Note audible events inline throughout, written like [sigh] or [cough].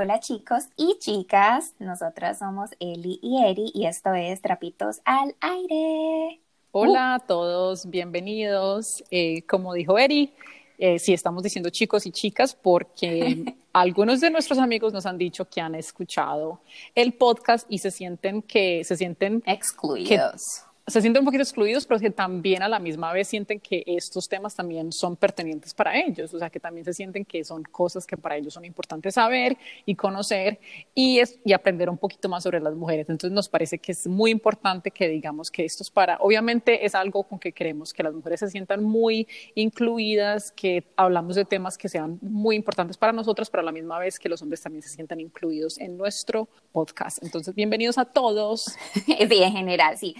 Hola chicos y chicas, nosotras somos Eli y Eri y esto es Trapitos al Aire. Hola a todos, bienvenidos. Eh, como dijo Eri, eh, sí estamos diciendo chicos y chicas porque [laughs] algunos de nuestros amigos nos han dicho que han escuchado el podcast y se sienten que se sienten excluidos se sienten un poquito excluidos, pero que también a la misma vez sienten que estos temas también son pertinentes para ellos, o sea, que también se sienten que son cosas que para ellos son importantes saber y conocer y, es, y aprender un poquito más sobre las mujeres. Entonces nos parece que es muy importante que digamos que esto es para, obviamente es algo con que queremos que las mujeres se sientan muy incluidas, que hablamos de temas que sean muy importantes para nosotras, pero a la misma vez que los hombres también se sientan incluidos en nuestro podcast. Entonces, bienvenidos a todos. [laughs] sí, en general, sí.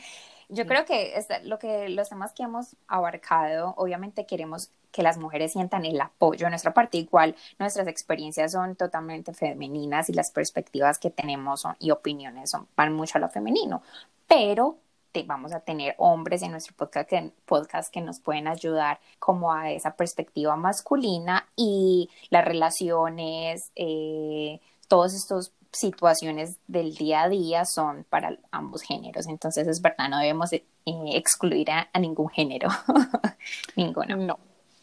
Yo creo que lo que los temas que hemos abarcado, obviamente queremos que las mujeres sientan el apoyo de nuestra parte, igual nuestras experiencias son totalmente femeninas y las perspectivas que tenemos y opiniones son, van mucho a lo femenino, pero vamos a tener hombres en nuestro podcast que, podcast que nos pueden ayudar como a esa perspectiva masculina y las relaciones, eh, todos estos situaciones del día a día son para ambos géneros. Entonces, es verdad, no debemos eh, excluir a, ningún género. [laughs] Ninguno. No.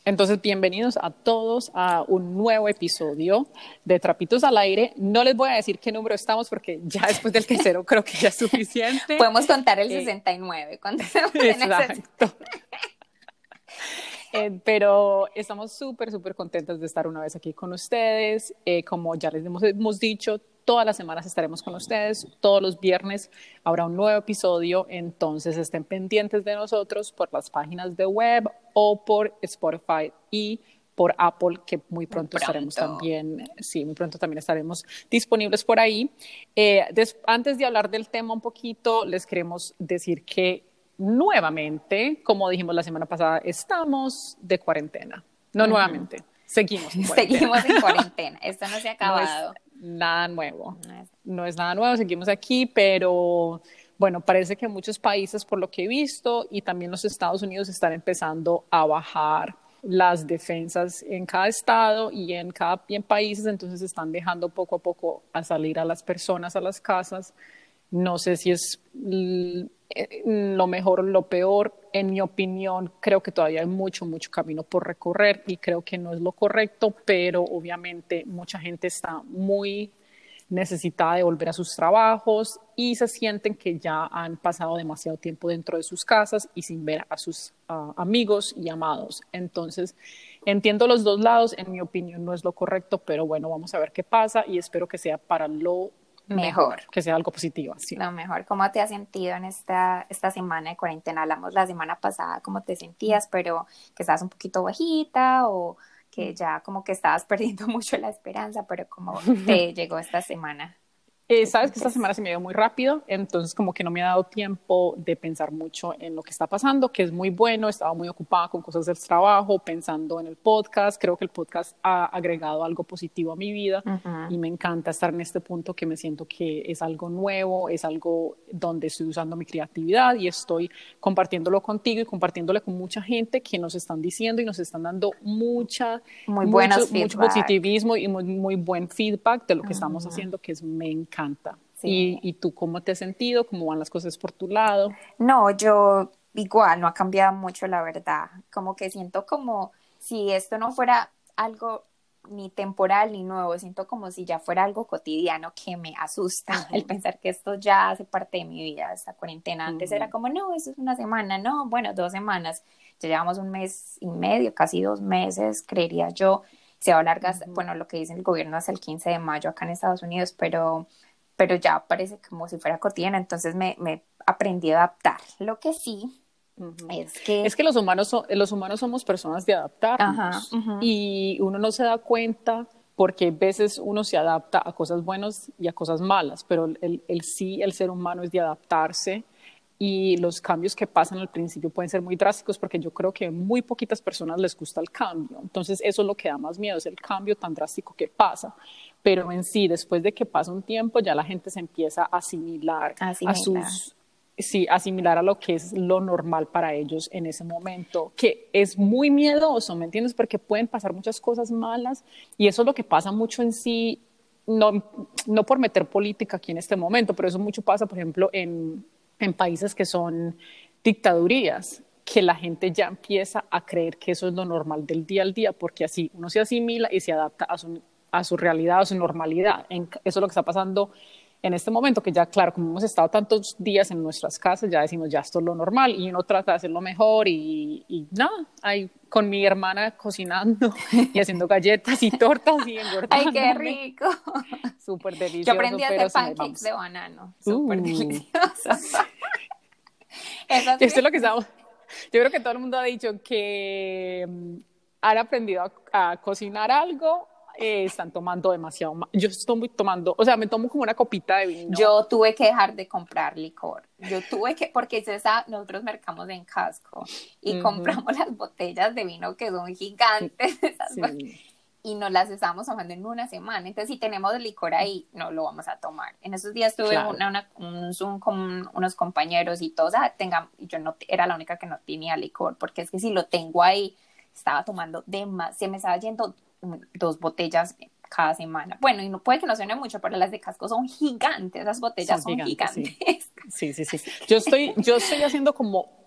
Entonces, bienvenidos a todos a un nuevo episodio de Trapitos al Aire. No les voy a decir qué número estamos porque ya [laughs] después del tercero creo que ya es suficiente. Podemos contar el 69. Eh, [laughs] exacto. Eh, pero estamos súper, súper contentas de estar una vez aquí con ustedes. como ya les hemos dicho, Todas las semanas estaremos con ustedes, todos los viernes habrá un nuevo episodio, entonces estén pendientes de nosotros por las páginas de web o por Spotify y por Apple, que muy pronto, estaremos también, sí, muy pronto también estaremos disponibles por ahí. Eh, antes de hablar del tema un poquito, les queremos decir que nuevamente, como dijimos la semana pasada, estamos de cuarentena. No nuevamente, seguimos. En [laughs] seguimos en [laughs] cuarentena. Esto no se ha acabado nada nuevo. No es nada nuevo, seguimos aquí, pero bueno, parece que muchos países, por lo que he visto, y también los Estados Unidos están empezando a bajar las defensas en cada estado y en cada en países, entonces están dejando poco a poco a salir a las personas a las casas. No sé si es eh, lo mejor o lo peor. En mi opinión, creo que todavía hay mucho, mucho camino por recorrer y creo que no es lo correcto, pero obviamente mucha gente está muy necesitada de volver a sus trabajos y se sienten que ya han pasado demasiado tiempo dentro de sus casas y sin ver a sus amigos y amados. Entonces, entiendo los dos lados, en mi opinión no es lo correcto, pero bueno, vamos a ver qué pasa y espero que sea para lo mejor. Que sea algo positivo. Sí. Lo mejor. ¿Cómo te has sentido en esta, esta semana de cuarentena? Hablamos la semana pasada cómo te sentías, pero que estabas un poquito bajita o que ya como que estabas [laughs] perdiendo mucho la esperanza, pero cómo te [laughs] llegó esta semana. Eh, sabes que esta semana se me dio muy rápido, entonces como que no me ha dado tiempo de pensar mucho en lo que está pasando, que es muy bueno, estaba muy ocupada con cosas del trabajo, pensando en el podcast, creo que el podcast ha agregado algo positivo a mi vida y me encanta estar en este punto que me siento que es algo nuevo, es algo donde estoy usando mi creatividad y estoy compartiéndolo contigo y compartiéndole con mucha gente que nos están diciendo y nos están dando mucha, muy mucho, mucho positivismo y muy, muy, buen feedback de lo que estamos haciendo, que es me encanta encanta. ¿Y, tú cómo te has sentido? ¿Cómo van las cosas por tu lado? No, yo igual, no ha cambiado mucho la verdad. Como que siento como si esto no fuera algo ni temporal ni nuevo, siento como si ya fuera algo cotidiano que me asusta el pensar que esto ya hace parte de mi vida, esta cuarentena. Antes era como, no, eso es una semana, no, bueno, dos semanas, ya llevamos un mes y medio, casi dos meses, creería yo se va a alargar, bueno, lo que dice el gobierno hasta el 15 de mayo acá en Estados Unidos, pero, pero ya parece como si fuera cotidiana, entonces me, me aprendí a adaptar. Lo que sí es que... Es que los humanos, los humanos somos personas de adaptar y uno no se da cuenta porque a veces uno se adapta a cosas buenas y a cosas malas, pero el, el sí, el ser humano es de adaptarse y los cambios que pasan al principio pueden ser muy drásticos porque yo creo que muy poquitas personas les gusta el cambio. Entonces eso es lo que da más miedo, es el cambio tan drástico que pasa. Pero en sí, después de que pasa un tiempo, ya la gente se empieza a asimilar, a sus... Sí, asimilar a lo que es lo normal para ellos en ese momento, que es muy miedoso, ¿me entiendes? Porque pueden pasar muchas cosas malas y eso es lo que pasa mucho en sí no, no por meter política aquí en este momento, pero eso mucho pasa, por ejemplo, en, en países que son dictadurías, que la gente ya empieza a creer que eso es lo normal del día al día, porque así uno se asimila y se adapta a su, a su realidad, a su normalidad. eso es lo que está pasando en este momento, que ya, claro, como hemos estado tantos días en nuestras casas, ya decimos, ya esto es lo normal y uno trata de hacerlo mejor y, y nada, ahí con mi hermana cocinando y haciendo galletas y tortas y engordando. ¡Ay, qué rico! Súper delicioso. Yo aprendí a hacer pancakes de banano, súper uh. delicioso. [laughs] Esto es lo que estamos... Yo creo que todo el mundo ha dicho que mm, han aprendido a cocinar algo eh, están tomando demasiado. Yo estoy tomando, o sea, me tomo como una copita de vino. Yo tuve que dejar de comprar licor. Yo tuve que, porque esa, nosotros mercamos en casco y compramos las botellas de vino que son gigantes. Y nos las estamos tomando en una semana. Entonces, si tenemos licor ahí, no lo vamos a tomar. En esos días tuve una, un Zoom con unos compañeros y todos, ah, tengan, yo no era la única que no tenía licor, porque es que si lo tengo ahí, estaba tomando de más, se me estaba yendo dos botellas cada semana. Bueno, y no puede que no suene mucho, pero las de casco son gigantes, esas botellas son, gigantes. [laughs] Sí. sí. sí, Yo estoy, yo estoy haciendo como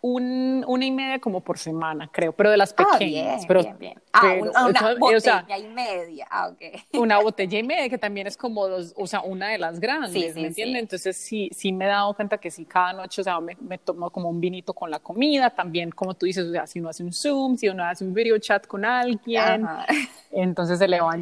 un, una y media como por semana, creo, pero de las ah, pequeñas. pero, Ah, una, botella y media. Ah, okay. [laughs] Una botella y media, que también es como dos, o sea, una de las grandes, ¿me entiendes? Entonces sí, sí me he dado cuenta que sí, cada noche, o sea, me, me, tomo como un vinito con la comida, también como tú dices, o sea, si uno hace un Zoom, si uno hace un video chat con alguien, entonces se le van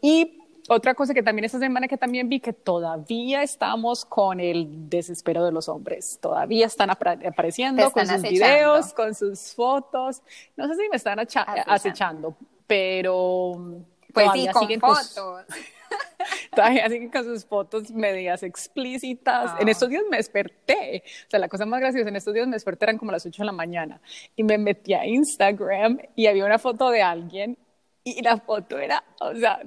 Y otra cosa que también esta semana que también vi que todavía estamos con el desespero de los hombres. Todavía están apareciendo con sus videos, con sus fotos. No sé si me están acechando, pero pues sí, con fotos. [laughs] todavía siguen con sus fotos medias explícitas. En estos días me desperté. O sea, la cosa más graciosa, en estos días me desperté eran como las 8 de la mañana y me metí a Instagram y había una foto de alguien y la foto era, o sea,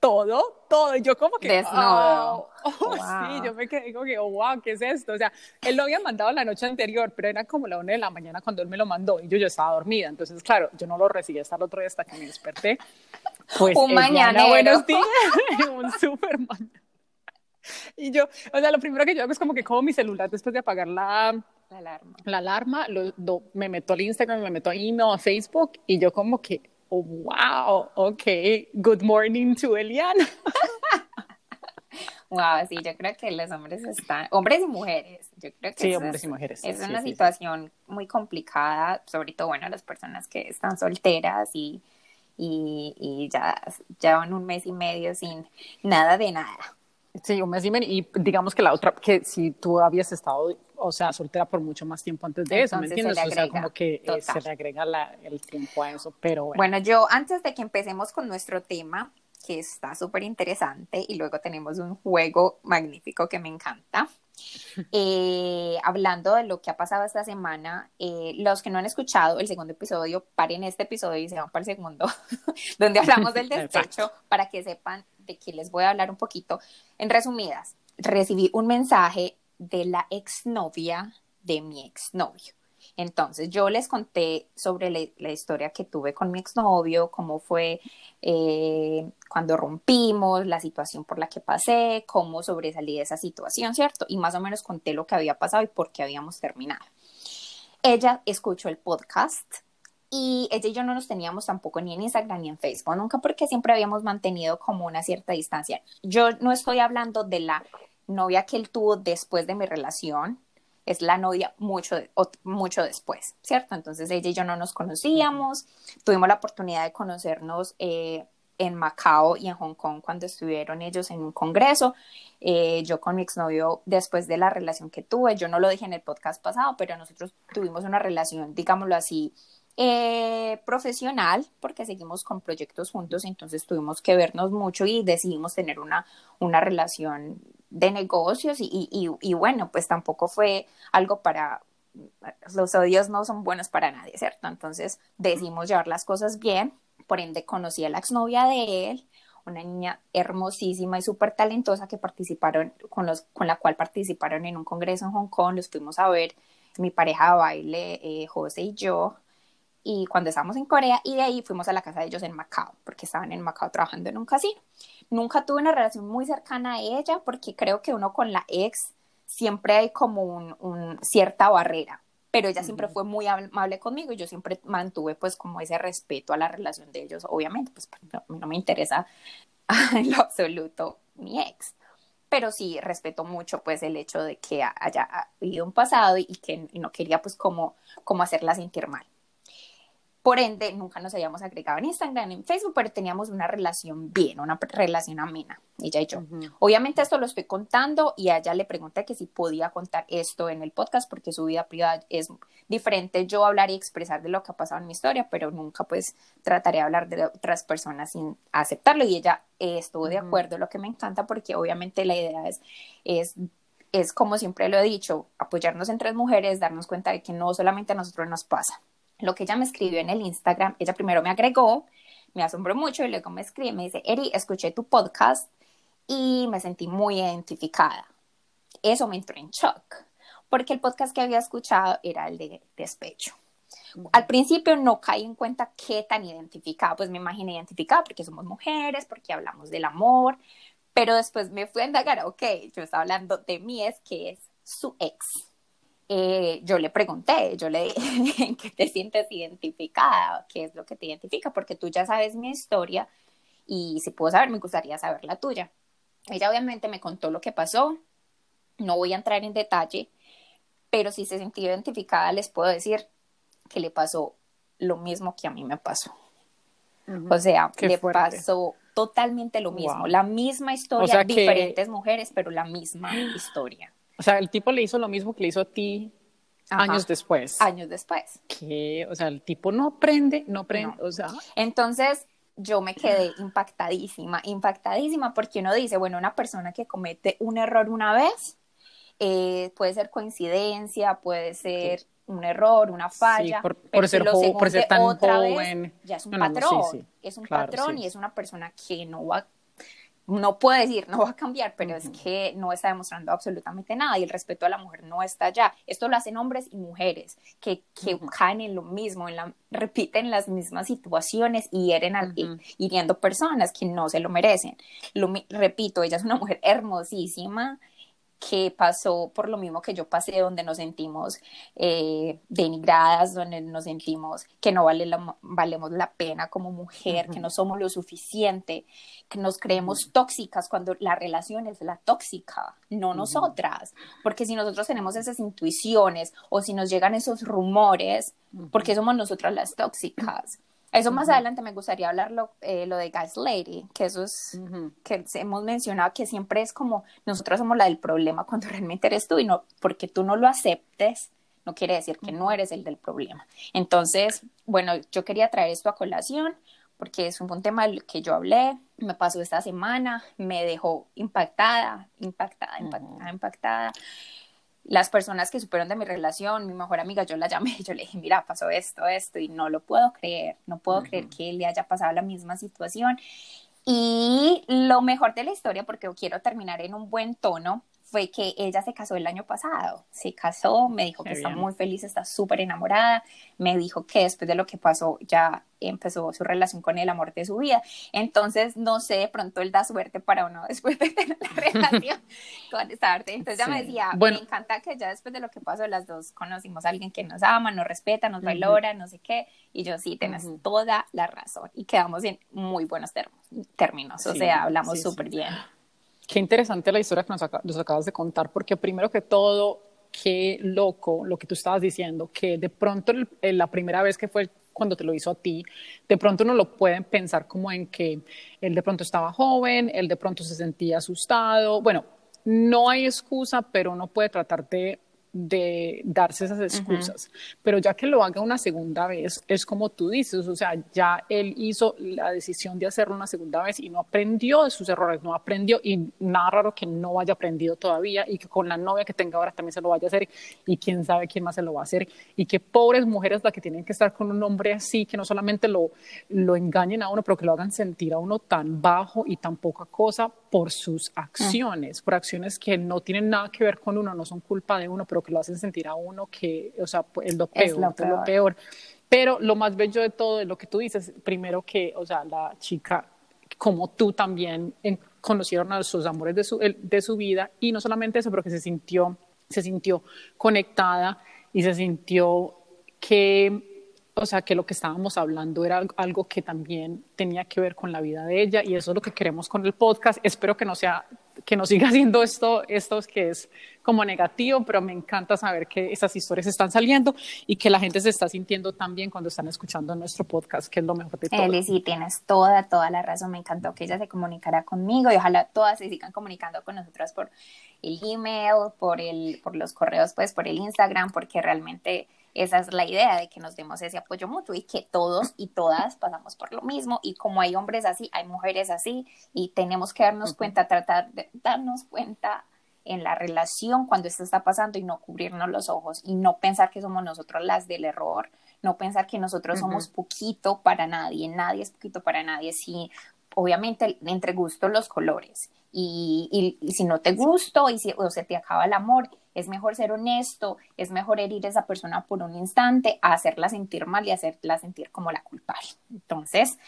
todo, todo. Y yo como que, Desnudo. Oh, sí, yo me quedé como que, oh, wow, ¿qué es esto? O sea, él lo había mandado la noche anterior, pero era como la una de la mañana cuando él me lo mandó y yo, yo estaba dormida. Entonces, claro, yo no lo recibí hasta el otro día hasta que me desperté. Pues, un mañana. Buenos días. [laughs] un Superman. Y yo, o sea, lo primero que yo hago es como que cojo mi celular después de apagar la, la alarma. La alarma, me meto al Instagram, me meto a email, a Facebook y yo como que, oh, wow, ok, good morning to Eliana. [laughs] Wow, sí, yo creo que los hombres están, hombres y mujeres, yo creo que sí, hombres y mujeres. Es una situación muy complicada, sobre todo, bueno, las personas que están solteras y, y, y ya llevan un mes y medio sin nada de nada. Sí, un mes y medio, y digamos que la otra, que si tú habías estado o sea, soltera por mucho más tiempo antes de eso, ¿me entiendes? o sea, como que eh, se le agrega el tiempo a eso, pero bueno. Bueno, yo antes de que empecemos con nuestro tema, que está súper interesante, y luego tenemos un juego magnífico que me encanta. [laughs] Eh, hablando de lo que ha pasado esta semana, eh, los que no han escuchado el segundo episodio, paren este episodio y se van para el segundo, [laughs] donde hablamos del [laughs] despecho, para que sepan de qué les voy a hablar un poquito. En resumidas, recibí un mensaje de la exnovia de mi exnovio. Entonces yo les conté sobre la, historia que tuve con mi exnovio, cómo fue eh, cuando rompimos, la situación por la que pasé, cómo sobresalí de esa situación, ¿cierto? Y más o menos conté lo que había pasado y por qué habíamos terminado. Ella escuchó el podcast y ella y yo no nos teníamos tampoco ni en Instagram ni en Facebook, nunca porque siempre habíamos mantenido como una cierta distancia. Yo no estoy hablando de la novia que él tuvo después de mi relación, es la novia mucho, mucho después, ¿cierto? Entonces ella y yo no nos conocíamos, tuvimos la oportunidad de conocernos eh, en Macao y en Hong Kong cuando estuvieron ellos en un congreso. Eh, yo con mi exnovio, después de la relación que tuve, yo no lo dije en el podcast pasado, pero nosotros tuvimos una relación, digámoslo así, eh, profesional, porque seguimos con proyectos juntos, entonces tuvimos que vernos mucho y decidimos tener una, una relación de negocios y, y, y, bueno, pues tampoco fue algo para, los odios no son buenos para nadie, ¿cierto? Entonces decidimos llevar las cosas bien, por ende conocí a la exnovia de él, una niña hermosísima y súper talentosa que participaron, con, los, con la cual participaron en un congreso en Hong Kong, los fuimos a ver, mi pareja de baile, eh, José y yo, y cuando estábamos en Corea y de ahí fuimos a la casa de ellos en Macao, porque estaban en Macao trabajando en un casino. Nunca tuve una relación muy cercana a ella porque creo que uno con la ex siempre hay como un, cierta barrera, pero ella siempre fue muy amable conmigo y yo siempre mantuve pues como ese respeto a la relación de ellos, obviamente, pues no, no me interesa [laughs] en lo absoluto mi ex pero sí respeto mucho pues el hecho de que haya habido un pasado y que no quería pues como, como hacerla sentir mal. Por ende, nunca nos habíamos agregado en Instagram, en Facebook, pero teníamos una relación bien, una relación amena, ella y yo. Obviamente esto lo estoy contando y a ella le pregunté que si podía contar esto en el podcast porque su vida privada es diferente. Yo hablar y expresar de lo que ha pasado en mi historia, pero nunca pues trataré de hablar de otras personas sin aceptarlo. Y ella estuvo de acuerdo, lo que me encanta porque obviamente la idea es, es es como siempre lo he dicho, apoyarnos entre mujeres, darnos cuenta de que no solamente a nosotros nos pasa, lo que ella me escribió en el Instagram, ella primero me agregó, me asombró mucho y luego me escribe, me dice, Eri, escuché tu podcast y me sentí muy identificada. Eso me entró en shock, porque el podcast que había escuchado era el de despecho. Al principio no caí en cuenta qué tan identificada, pues me imaginé identificada porque somos mujeres, porque hablamos del amor, pero después me fui a indagar, ok, yo estaba hablando de mi ex, que es su ex. Eh, yo le pregunté, yo le dije, ¿en [laughs] qué te sientes identificada? ¿Qué es lo que te identifica? Porque tú ya sabes mi historia y si puedo saber, me gustaría saber la tuya. Ella obviamente me contó lo que pasó, no voy a entrar en detalle, pero si se sintió identificada, les puedo decir que le pasó lo mismo que a mí me pasó. O sea, le pasó totalmente lo mismo, la misma historia, diferentes mujeres, pero la misma [gasps] historia. O sea, el tipo le hizo lo mismo que le hizo a ti años después. Años después. Que, o sea, el tipo no aprende, no aprende, o sea. Entonces, yo me quedé impactadísima, impactadísima, porque uno dice, bueno, una persona que comete un error una vez, eh, puede ser coincidencia, puede ser un error, una falla, por, ser, por ser tan joven. ya es un patrón, es un patrón y es una persona que no va no puede decir, no va a cambiar, pero es que no está demostrando absolutamente nada y el respeto a la mujer no está allá. Esto lo hacen hombres y mujeres que, que caen en lo mismo, en la, repiten las mismas situaciones y hieren al, hiriendo personas que no se lo merecen. Lo, repito, ella es una mujer hermosísima, que pasó por lo mismo que yo pasé, donde nos sentimos eh, denigradas, donde nos sentimos que no vale la, valemos la pena como mujer, que no somos lo suficiente, que nos creemos tóxicas cuando la relación es la tóxica, no nosotras. Porque si nosotros tenemos esas intuiciones o si nos llegan esos rumores, porque somos nosotras las tóxicas? Eso más adelante me gustaría hablar lo, eh, lo de Lady, que eso es, que hemos mencionado que siempre es como nosotros somos la del problema cuando [laughs] realmente eres tú y no, porque tú no lo aceptes, no quiere decir que no eres el del problema. Entonces, bueno, yo quería traer esto a colación porque es un, tema del que yo hablé, me pasó esta semana, me dejó impactada, impactada, impactada, impactada las personas que supieron de mi relación, mi mejor amiga, yo la llamé, [laughs] yo le dije, mira, pasó esto, esto, y no lo puedo creer, no puedo creer que le haya pasado la misma situación. Y lo mejor de la historia, porque quiero terminar en un buen tono, fue que ella se casó el año pasado, se casó, me dijo que está muy feliz, está súper enamorada, me dijo que después de lo que pasó ya empezó su relación con el amor de su vida. Entonces, no sé, de pronto él da suerte para uno [laughs] después de tener la relación [laughs] con esta arte. Entonces, ya me decía, me encanta que ya después de lo que pasó, las dos conocimos a alguien que nos ama, nos respeta, nos valora, no sé qué. Y yo, sí, tienes toda la razón. Y quedamos en muy buenos términos, o sea, hablamos súper bien. Qué interesante la historia que nos, acabas de contar, porque primero que todo, qué loco lo que tú estabas diciendo, que de pronto la primera vez que fue cuando te lo hizo a ti, de pronto uno lo puede pensar como en que él de pronto estaba joven, él de pronto se sentía asustado. Bueno, no hay excusa, pero uno puede tratar de de darse esas excusas. Pero ya que lo haga una segunda vez, es como tú dices, o sea, ya él hizo la decisión de hacerlo una segunda vez y no aprendió de sus errores, no aprendió y nada raro que no haya aprendido todavía y que con la novia que tenga ahora también se lo vaya a hacer y quién sabe quién más se lo va a hacer y que pobres mujeres las que tienen que estar con un hombre así, que no solamente lo, lo engañen a uno, pero que lo hagan sentir a uno tan bajo y tan poca cosa por sus acciones, por acciones que no tienen nada que ver con uno, no son culpa de uno, pero que lo hacen sentir a uno que, o sea, es lo peor, es lo peor. Pero lo más bello de todo, de lo que tú dices, primero que, o sea, la chica, como tú también, conocieron a sus amores de su, de su vida y no solamente eso, pero que se sintió, se sintió conectada y se sintió que, o sea, que lo que estábamos hablando era algo que también tenía que ver con la vida de ella y eso es lo que queremos con el podcast. Espero que no sea que no siga [laughs] haciendo esto, esto que es como negativo, pero me encanta saber que esas historias están saliendo y que la gente se está sintiendo tan cuando están escuchando nuestro podcast, que es lo mejor de todo. Eli, sí, tienes toda, toda la razón. Me encantó que ella se comunicara conmigo y ojalá todas se sigan comunicando con nosotras por el email, por, el, por los correos, pues por el Instagram, porque realmente esa es la idea de que nos demos ese apoyo mutuo y que todos y todas pasamos por lo mismo. Y como hay hombres así, hay mujeres así y tenemos que darnos cuenta, tratar de darnos cuenta en la relación cuando esto está pasando y no cubrirnos los ojos y no pensar que somos nosotros las del error, no pensar que nosotros somos poquito para nadie, nadie es poquito para nadie, si obviamente entre gustos los colores y, y, si no te gusto y si o se te acaba el amor, es mejor ser honesto, es mejor herir a esa persona por un instante, a hacerla sentir mal y hacerla sentir como la culpable. Entonces,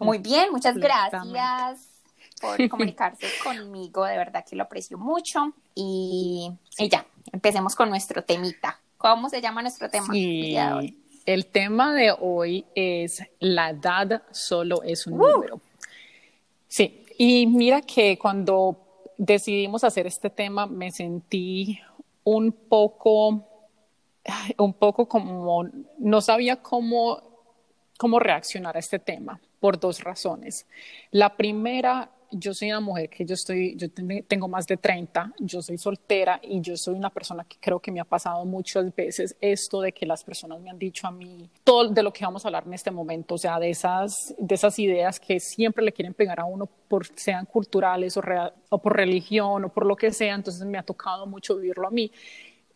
muy bien, muchas gracias por [laughs] comunicarse conmigo, de verdad que lo aprecio mucho. Y, ya, empecemos con nuestro temita. ¿Cómo se llama nuestro tema? El tema de hoy es la edad solo es un uh. número. Sí, y mira que cuando decidimos hacer este tema me sentí un poco, un poco como, no sabía cómo, cómo reaccionar a este tema por dos razones. La primera yo soy una mujer que yo estoy, yo tengo más de 30, yo soy soltera y yo soy una persona que creo que me ha pasado muchas veces esto de que las personas me han dicho a mí todo de lo que vamos a hablar en este momento, o sea, de esas, de esas ideas que siempre le quieren pegar a uno por sean culturales o, o por religión o por lo que sea, entonces me ha tocado mucho vivirlo a mí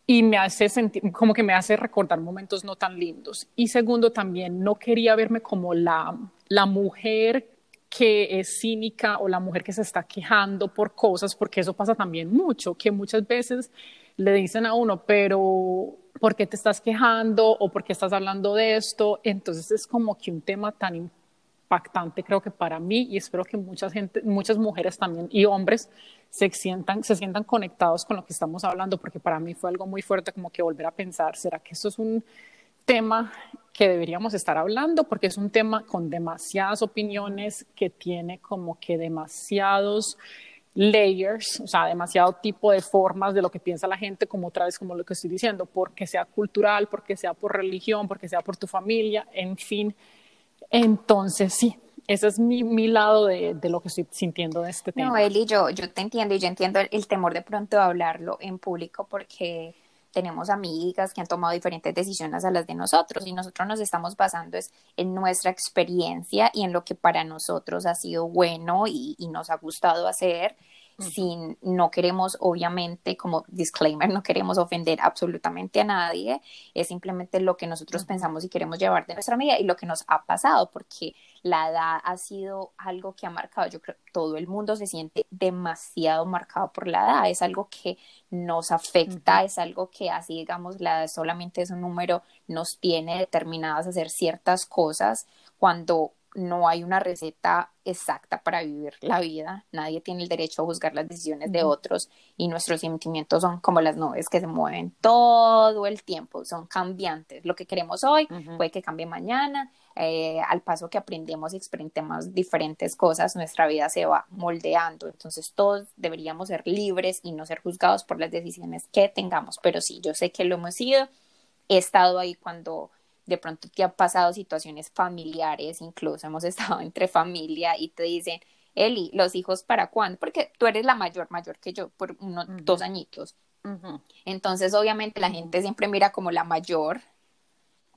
y me hace sentir, como que me hace recordar momentos no tan lindos. Y segundo, también no quería verme como la, la mujer que es cínica o la mujer que se está quejando por cosas, porque eso pasa también mucho, que muchas veces le dicen a uno, pero ¿por qué te estás quejando o por qué estás hablando de esto? Entonces es como que un tema tan impactante creo que para mí y espero que mucha gente, muchas mujeres también y hombres se sientan, se sientan conectados con lo que estamos hablando, porque para mí fue algo muy fuerte como que volver a pensar, ¿será que esto es un tema que deberíamos estar hablando porque es un tema con demasiadas opiniones que tiene como que demasiados layers, o sea, demasiado tipo de formas de lo que piensa la gente, como otra vez como lo que estoy diciendo, porque sea cultural, porque sea por religión, porque sea por tu familia, en fin. Entonces, sí, ese es mi, mi lado de, de, lo que estoy sintiendo de este tema. No, Eli, yo, yo te entiendo y yo entiendo el temor de pronto de hablarlo en público porque tenemos amigas que han tomado diferentes decisiones a las de nosotros y nosotros nos estamos basando es en nuestra experiencia y en lo que para nosotros ha sido bueno y, y nos ha gustado hacer sin, no queremos, obviamente, como disclaimer, no queremos ofender absolutamente a nadie, es simplemente lo que nosotros pensamos y queremos llevar de nuestra medida y lo que nos ha pasado, porque la edad ha sido algo que ha marcado, yo creo que todo el mundo se siente demasiado marcado por la edad, es algo que nos afecta, es algo que así, digamos, la edad solamente es un número, nos tiene determinadas a hacer ciertas cosas cuando no hay una receta exacta para vivir la vida, nadie tiene el derecho a juzgar las decisiones de otros y nuestros sentimientos son como las nubes que se mueven todo el tiempo, son cambiantes. Lo que queremos hoy puede que cambie mañana, eh, al paso que aprendemos y experimentemos diferentes cosas, nuestra vida se va moldeando, entonces todos deberíamos ser libres y no ser juzgados por las decisiones que tengamos, pero sí, yo sé que lo hemos sido, he estado ahí cuando de pronto te han pasado situaciones familiares, incluso hemos [laughs] estado entre familia y te dicen, Eli, los hijos para cuándo? Porque tú eres la mayor, mayor que yo, por unos dos añitos. Entonces, obviamente, la gente siempre mira como la mayor,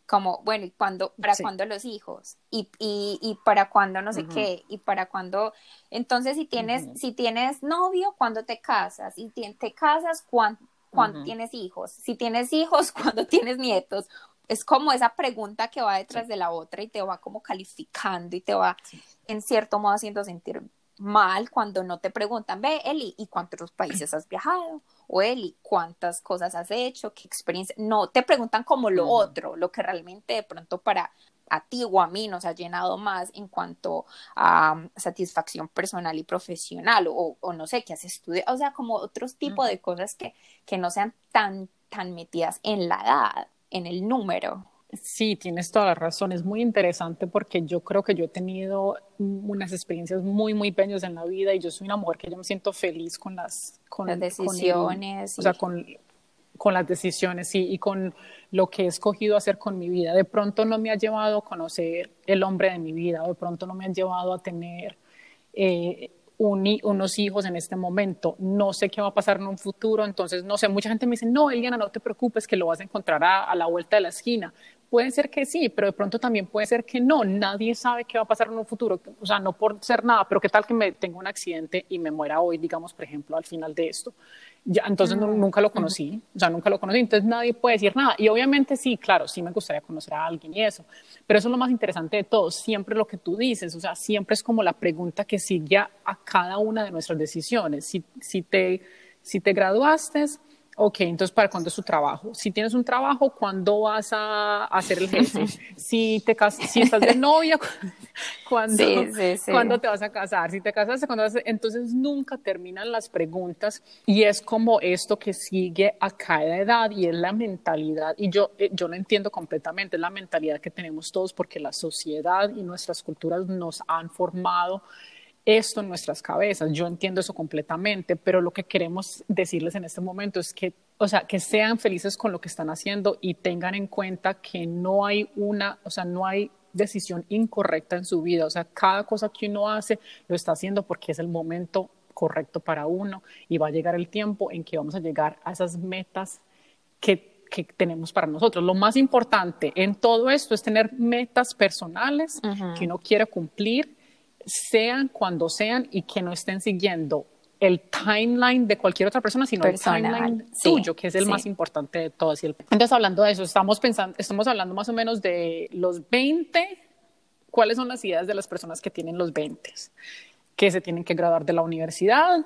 como, bueno, ¿y cuándo, para cuándo los hijos? Y, y, y para cuándo no sé qué, y para cuándo, entonces si tienes, si tienes novio, ¿cuándo te casas? Y te, casas, ¿cuándo, cuándo tienes hijos? Si tienes hijos, [laughs] ¿cuándo tienes nietos? Es como esa pregunta que va detrás de la otra y te va como calificando y te va en cierto modo haciendo sentir mal cuando no te preguntan, ve, Eli, ¿y cuántos países has viajado? O Eli, ¿cuántas cosas has hecho? ¿Qué experiencia? No, te preguntan como lo otro, lo que realmente de pronto para a ti o a mí nos ha llenado más en cuanto a um, satisfacción personal y profesional o, o, no sé, qué has estudiado, o sea, como otros tipos de cosas que, que no sean tan, tan metidas en la edad, en el número. Sí, tienes toda la razón. Es muy interesante porque yo creo que yo he tenido unas experiencias muy, muy bellas en la vida y yo soy una mujer que yo me siento feliz con las, con, las decisiones. o sea, con, con las decisiones sí, y con lo que he escogido hacer con mi vida. De pronto no me ha llevado a conocer el hombre de mi vida, de pronto no me ha llevado a tener eh, unos hijos en este momento. No sé qué va a pasar en un futuro, entonces no sé. Mucha gente me dice, no, Eliana, no te preocupes, que lo vas a encontrar a la vuelta de la esquina. Puede ser que sí, pero de pronto también puede ser que no. Nadie sabe qué va a pasar en un futuro. O sea, no por ser nada, pero qué tal que me tenga un accidente y me muera hoy, digamos, por ejemplo, al final de esto. Ya, entonces nunca lo conocí, o sea, nunca lo conocí, entonces nadie puede decir nada. Y obviamente sí, claro, sí me gustaría conocer a alguien y eso, pero eso es lo más interesante de todo, siempre lo que tú dices, o sea, siempre es como la pregunta que sigue a, cada una de nuestras decisiones. Si, si, te, si te graduaste, Ok, entonces, ¿para cuándo es tu trabajo? Si tienes un trabajo, ¿cuándo vas a, hacer el jefe? [laughs] si, te, si estás de novia, [laughs] ¿cuándo, te vas a casar? Si te casaste, ¿cuándo vas a... Entonces, nunca terminan las preguntas y es como esto que sigue a cada edad y es la mentalidad. Y yo, eh, yo lo entiendo completamente, es la mentalidad que tenemos todos porque la sociedad y nuestras culturas nos han formado esto en nuestras cabezas. Yo entiendo eso completamente, pero lo que queremos decirles en este momento es que, o sea, que sean felices con lo que están haciendo y tengan en cuenta que no hay una, o sea, no hay decisión incorrecta en su vida. O sea, cada cosa que uno hace lo está haciendo porque es el momento correcto para uno y va a llegar el tiempo en que vamos a llegar a esas metas que que tenemos para nosotros. Lo más importante en todo esto es tener metas personales que uno quiere cumplir sean cuando sean y que no estén siguiendo el timeline de cualquier otra persona, sino el timeline tuyo, que es el más importante de todos. Entonces, hablando de eso, estamos pensando, estamos hablando más o menos de los 20, ¿cuáles son las ideas de las personas que tienen los 20? Que se tienen que graduar de la universidad,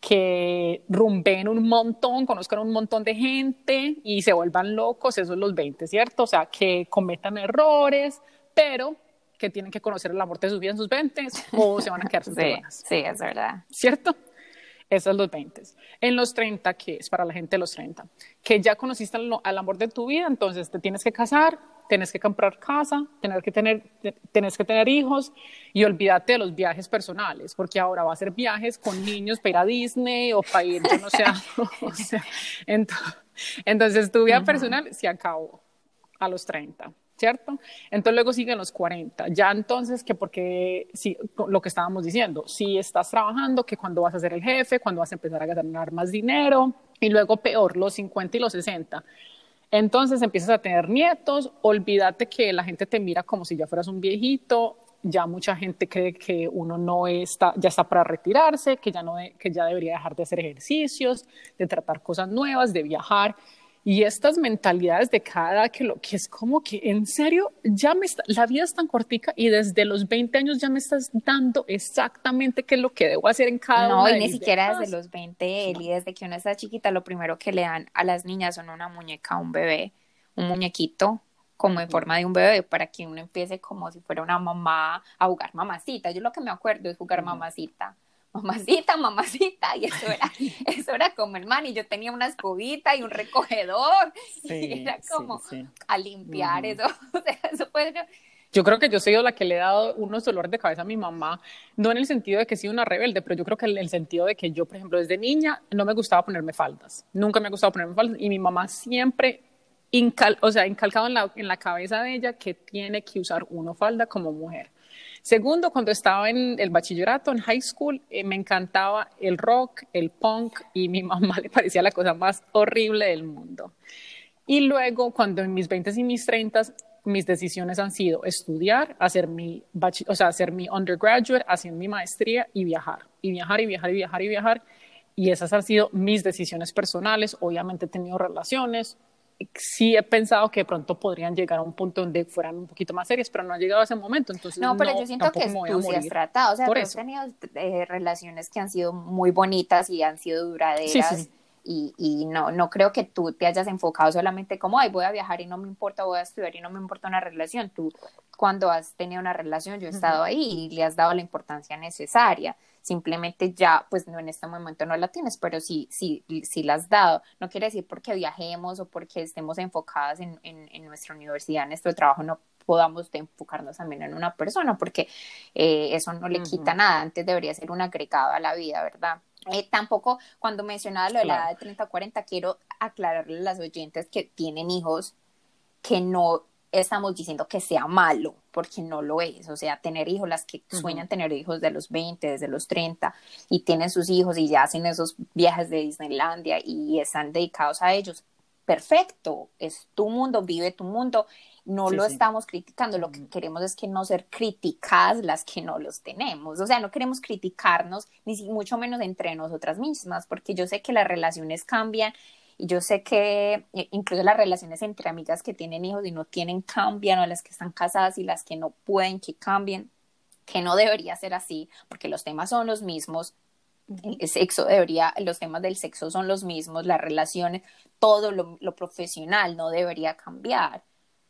que rumben un montón, conozcan un montón de gente y se vuelvan locos, eso es los 20, ¿cierto? O sea, que cometan errores, pero que tienen que conocer el amor de sus vidas en sus 20 o se van a quedar sin [laughs] sí, sí, es verdad. ¿Cierto? Eso es los 20. En los 30, que es para la gente de los 30, que ya conociste al, amor de tu vida, entonces te tienes que casar, tienes que comprar casa, tener que tener, tienes que tener hijos y olvídate de los viajes personales, porque ahora va a ser viajes con niños para ir a Disney o para ir, yo no sé, [laughs] [laughs] o sea entonces, entonces, tu vida personal se acabó a los 30. ¿Cierto? Entonces luego siguen los 40. Ya entonces, que porque si, lo que estábamos diciendo, si estás trabajando, que cuando vas a ser el jefe, cuando vas a empezar a ganar más dinero, y luego peor, los 50 y los 60. Entonces empiezas a tener nietos, olvídate que la gente te mira como si ya fueras un viejito, ya mucha gente cree que uno no está, ya está para retirarse, que ya, no que ya debería dejar de hacer ejercicios, de tratar cosas nuevas, de viajar y estas mentalidades de cada que lo que es como que en serio ya me está, la vida es tan cortica y desde los 20 años ya me estás dando exactamente qué es lo que debo hacer en cada no, una y ni siquiera desde los 20 Eli, desde que uno está chiquita lo primero que le dan a las niñas son una muñeca un bebé un muñequito como en forma de un bebé para que uno empiece como si fuera una mamá a jugar mamacita. Yo lo que me acuerdo es jugar mamacita mamacita, mamacita, y eso era, [laughs] eso era como el man, y yo tenía una escobita y un recogedor, [laughs] y era como a limpiar eso, [laughs] o sea, eso fue... Yo creo que yo soy la que le he dado unos dolores de cabeza a mi mamá, no en el sentido de que soy una rebelde, pero yo creo que en el sentido de que yo, por ejemplo, desde niña no me gustaba ponerme faldas, nunca me ha gustado ponerme faldas, y mi mamá siempre o sea, incalcado en la, en la cabeza de ella que tiene que usar uno falda como mujer. Segundo, cuando estaba en el bachillerato, en high school, eh, me encantaba el rock, el punk y mi mamá [laughs] le parecía la cosa más horrible del mundo. Y luego, cuando en mis 20 y mis 30 mis decisiones han sido estudiar, hacer mi, o sea, hacer mi undergraduate, hacer mi maestría y viajar. Y viajar y viajar y viajar y viajar. Y esas han sido mis decisiones personales. Obviamente he tenido relaciones, sí he pensado que de pronto podrían llegar a un punto donde fueran un poquito más serias, pero no ha llegado a ese momento, entonces no, pero yo siento que tú sí has tratado, o sea, tú has tenido eh, relaciones que han sido muy bonitas y han sido duraderas. Y, y, no, no creo que tú te hayas enfocado solamente como, ay, voy a viajar y no me importa, voy a estudiar y no me importa una relación. Tú, cuando has tenido una relación, yo he estado ahí y le has dado la importancia necesaria simplemente ya, pues no en este momento no la tienes, pero sí, sí, sí la has dado. No quiere decir porque viajemos o porque estemos enfocadas en, en, nuestra universidad, en nuestro trabajo, no podamos enfocarnos también en una persona, porque eh, eso no le quita nada, antes debería ser un agregado a la vida, ¿verdad? Eh, tampoco cuando mencionaba lo de la edad de 30 a 40, quiero aclararle a las oyentes que tienen hijos que no estamos diciendo que sea malo, porque no lo es. O sea, tener hijos, las que sueñan tener hijos de los 20, desde los 30, y tienen sus hijos y ya hacen esos viajes de Disneylandia y están dedicados a ellos, perfecto, es tu mundo, vive tu mundo. No lo estamos criticando, lo que queremos es que no ser criticadas las que no los tenemos. O sea, no queremos criticarnos, ni mucho menos entre nosotras mismas, porque yo sé que las relaciones cambian y yo sé que eh, incluso las relaciones entre amigas que tienen hijos y no tienen cambian, o las que están casadas y las que no pueden que cambien, que no debería ser así, porque los temas son los mismos, el sexo debería, los temas del sexo son los mismos, las relaciones, todo lo, profesional no debería cambiar.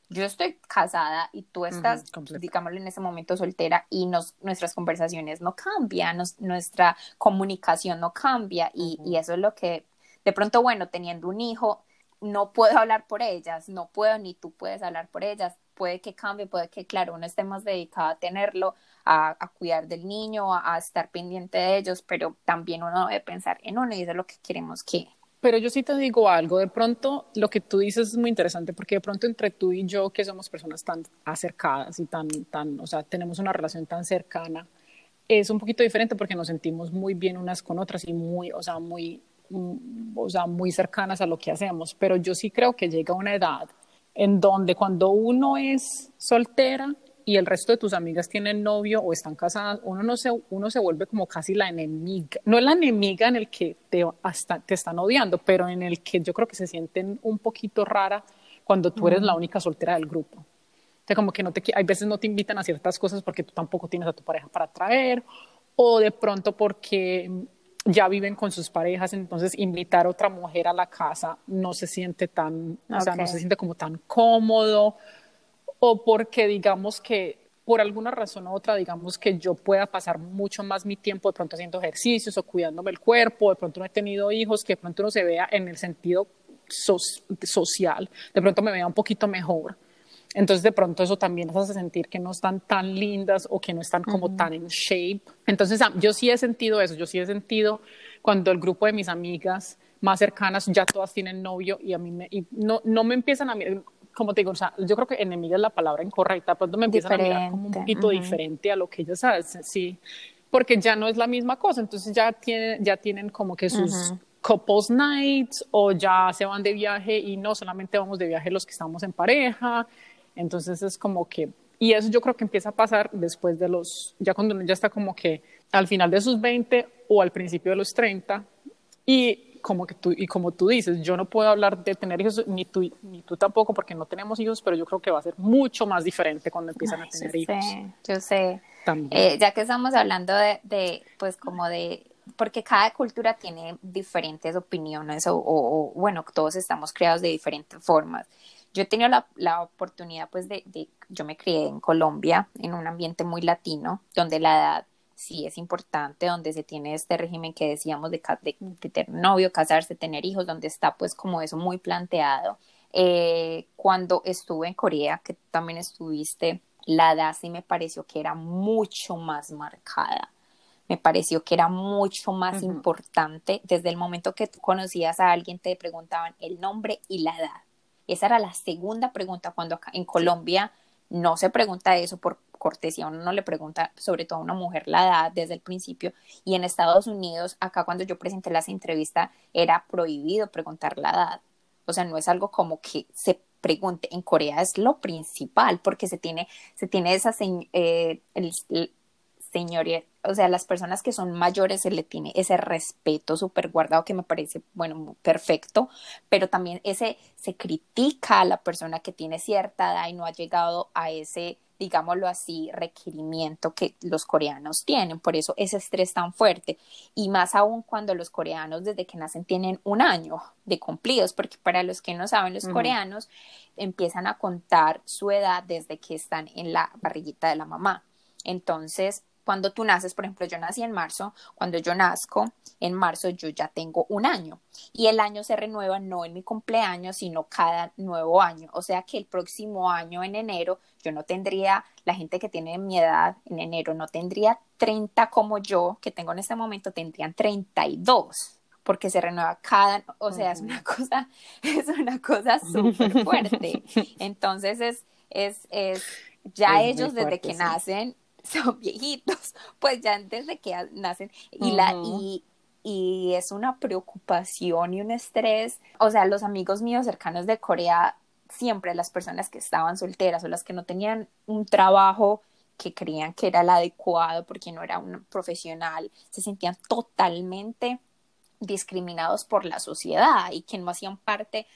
Yo estoy casada y tú estás, digámoslo en ese momento, soltera y nos, nuestras conversaciones no cambian, nuestra comunicación no cambia y, y, eso es lo que de pronto, bueno, teniendo un hijo, no puedo hablar por ellas, no puedo ni tú puedes hablar por ellas, puede que cambie, puede que, claro, uno esté más dedicado a tenerlo, a, cuidar del niño, a, estar pendiente de ellos, pero también uno debe pensar en uno y eso es lo que queremos que... Pero yo sí te digo algo, de pronto lo que tú dices es muy interesante porque de pronto entre tú y yo, que somos personas tan acercadas y tan, tan, o sea, tenemos una relación tan cercana, es un poquito diferente porque nos sentimos muy bien unas con otras y muy, o sea, muy Mm, o sea, muy cercanas a lo que hacemos, pero yo sí creo que llega una edad en donde cuando uno es soltera y el resto de tus amigas tienen novio o están casadas, uno, no se, uno se vuelve como casi la enemiga, no la enemiga en el que te, hasta, te están odiando, pero en el que yo creo que se sienten un poquito rara cuando tú eres la única soltera del grupo. O sea, como que no te, hay veces no te invitan a ciertas cosas porque tú tampoco tienes a tu pareja para traer, o de pronto porque ya viven con sus parejas, entonces invitar a otra mujer a la casa no se siente tan, o sea, no se siente como tan cómodo, o porque digamos que por alguna razón u otra, digamos que yo pueda pasar mucho más mi tiempo de pronto haciendo ejercicios o cuidándome el cuerpo, de pronto no he tenido hijos, que de pronto no se vea en el sentido social, de pronto me vea un poquito mejor. Entonces de pronto eso también nos hace sentir que no están tan lindas o que no están como tan en shape. Entonces yo sí he sentido eso, yo sí he sentido cuando el grupo de mis amigas más cercanas ya todas tienen novio y a mí me, y no, no me empiezan a mirar, como te digo, o sea, yo creo que enemiga es la palabra incorrecta, pronto me empiezan a mirar como un poquito diferente a lo que ellas hacen, sí, porque ya no es la misma cosa, entonces ya tienen, ya tienen como que sus... couples nights o ya se van de viaje y no solamente vamos de viaje los que estamos en pareja entonces es como que, y eso yo creo que empieza a pasar después de los, ya cuando uno ya está como que al final de sus 20 o al principio de los 30 y como que tú y como tú dices, yo no puedo hablar de tener hijos ni tú ni tú tampoco porque no tenemos hijos, pero yo creo que va a ser mucho más diferente cuando empiezan a tener hijos. Sé, yo sé. Eh, ya que estamos hablando de, de, pues como de porque cada cultura tiene diferentes opiniones o, o, bueno, todos estamos creados de diferentes formas. Yo he tenido la, la oportunidad, pues, de, de, yo me crié en Colombia, en un ambiente muy latino, donde la edad sí es importante, donde se tiene este régimen que decíamos de, de, tener novio, casarse, tener hijos, donde está pues como eso muy planteado. Eh, cuando estuve en Corea, que también estuviste, la edad sí me pareció que era mucho más marcada. Me pareció que era mucho más importante. Desde el momento que tú conocías a alguien, te preguntaban el nombre y la edad. Esa era la segunda pregunta cuando acá en Colombia no se pregunta eso por cortesía, uno no le pregunta sobre todo a una mujer la edad desde el principio. Y en Estados Unidos, acá cuando yo presenté las entrevistas era prohibido preguntar la edad. O sea, no es algo como que se pregunte, en Corea es lo principal porque se tiene, se tiene esa, eh, señores, o sea, las personas que son mayores se le tiene ese respeto súper guardado que me parece, bueno, perfecto, pero también ese se critica a la persona que tiene cierta edad y no ha llegado a ese digámoslo así, requerimiento que los coreanos tienen. Por eso ese estrés tan fuerte. Y más aún cuando los coreanos desde que nacen tienen un año de cumplidos, porque para los que no saben, los coreanos empiezan a contar su edad desde que están en la barriguita de la mamá. Entonces, cuando tú naces, por ejemplo, yo nací en marzo, cuando yo nazco, en marzo yo ya tengo un año y el año se renueva no en mi cumpleaños, sino cada nuevo año. O sea que el próximo año, en enero, yo no tendría, la gente que tiene mi edad en enero no tendría 30 como yo, que tengo en este momento, tendrían 32 porque se renueva cada, o sea, es una cosa, [laughs] es una cosa súper fuerte. [laughs] Entonces es, es, es ya ellos desde que nacen [laughs] son viejitos, pues ya desde que nacen y, la, y, y es una preocupación y un estrés. O sea, los amigos míos cercanos de Corea, siempre las personas que estaban solteras o las que no tenían un trabajo que creían que era el adecuado porque no era un profesional, se sentían totalmente discriminados por la sociedad y que no hacían parte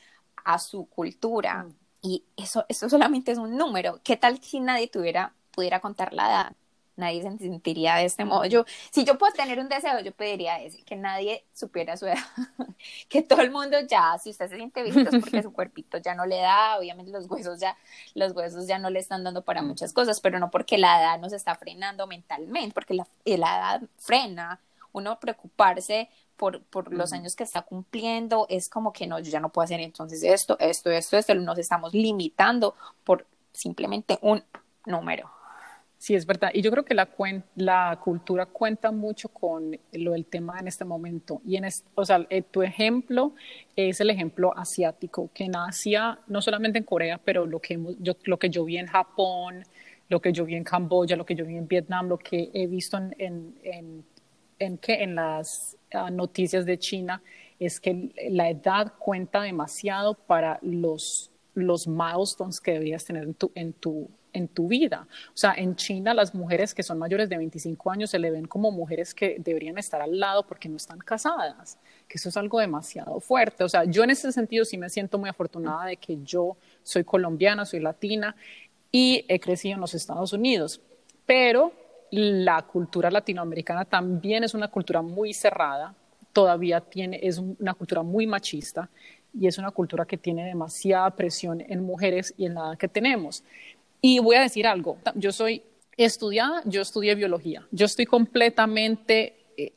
a su cultura. Mm. Y eso, eso solamente es un número. ¿Qué tal si nadie tuviera pudiera contar la edad, nadie se sentiría de este modo. Yo, si yo puedo tener un deseo, yo pediría ese, que nadie supiera su edad, [laughs] que todo el mundo ya, si usted se siente visto es porque su cuerpito ya no le da, obviamente los huesos ya, los huesos ya no le están dando para mm. muchas cosas, pero no porque la edad nos está frenando mentalmente, porque la, la edad frena, uno preocuparse por, por los años que está cumpliendo, es como que no, yo ya no puedo hacer entonces esto, esto, esto, esto, nos estamos limitando por simplemente un número. Sí, es verdad. Y yo creo que la, la cultura cuenta mucho con lo del tema en este momento. Y en o sea, eh, tu ejemplo es el ejemplo asiático, que en Asia, no solamente en Corea, pero lo que, yo, lo que yo vi en Japón, lo que yo vi en Camboya, lo que yo vi en Vietnam, lo que he visto en, en, en, en, en las ah, noticias de China, es que la edad cuenta demasiado para los, los milestones que deberías tener en tu, en tu en tu vida. O sea, en China las mujeres que son mayores de 25 años se le ven como mujeres que deberían estar al lado porque no están casadas, que eso es algo demasiado fuerte. O sea, yo en ese sentido sí me siento muy afortunada de que yo soy colombiana, soy latina y he crecido en los Estados Unidos, pero la cultura latinoamericana también es una cultura muy cerrada, todavía tiene, es una cultura muy machista y es una cultura que tiene demasiada presión en mujeres y en la que tenemos. Y voy a decir algo, yo soy estudiada, yo estudié biología, yo estoy completamente eh,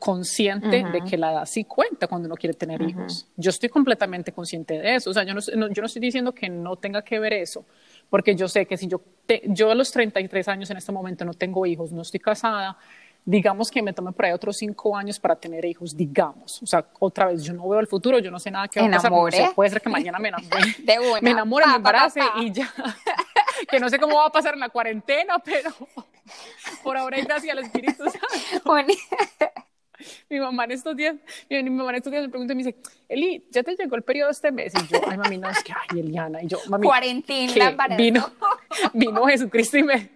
consciente de que la edad sí cuenta cuando uno quiere tener hijos. Yo estoy completamente consciente de eso. O sea, yo no, yo no estoy diciendo que no tenga que ver eso, porque yo sé que si yo, yo a los 33 años en este momento no tengo hijos, no estoy casada, digamos que me tome por ahí otros cinco años para tener hijos, digamos. O sea, otra vez, yo no veo el futuro, yo no sé nada que va a pasar. puede ser que mañana me enamore, [laughs] [laughs] me enamore, me embarace y ya. [laughs] que no sé cómo va a pasar en la cuarentena, pero [laughs] por ahora gracias al Espíritu [laughs] Santo. mi mamá en estos días, mi, mamá en estos días me pregunta y me dice, Eli, ¿ya te llegó el periodo este mes? Y yo, ay, mami, no, es que, ay, Eliana. Y yo, mami, Cuarentina, Vino, [laughs] vino Jesucristo y me...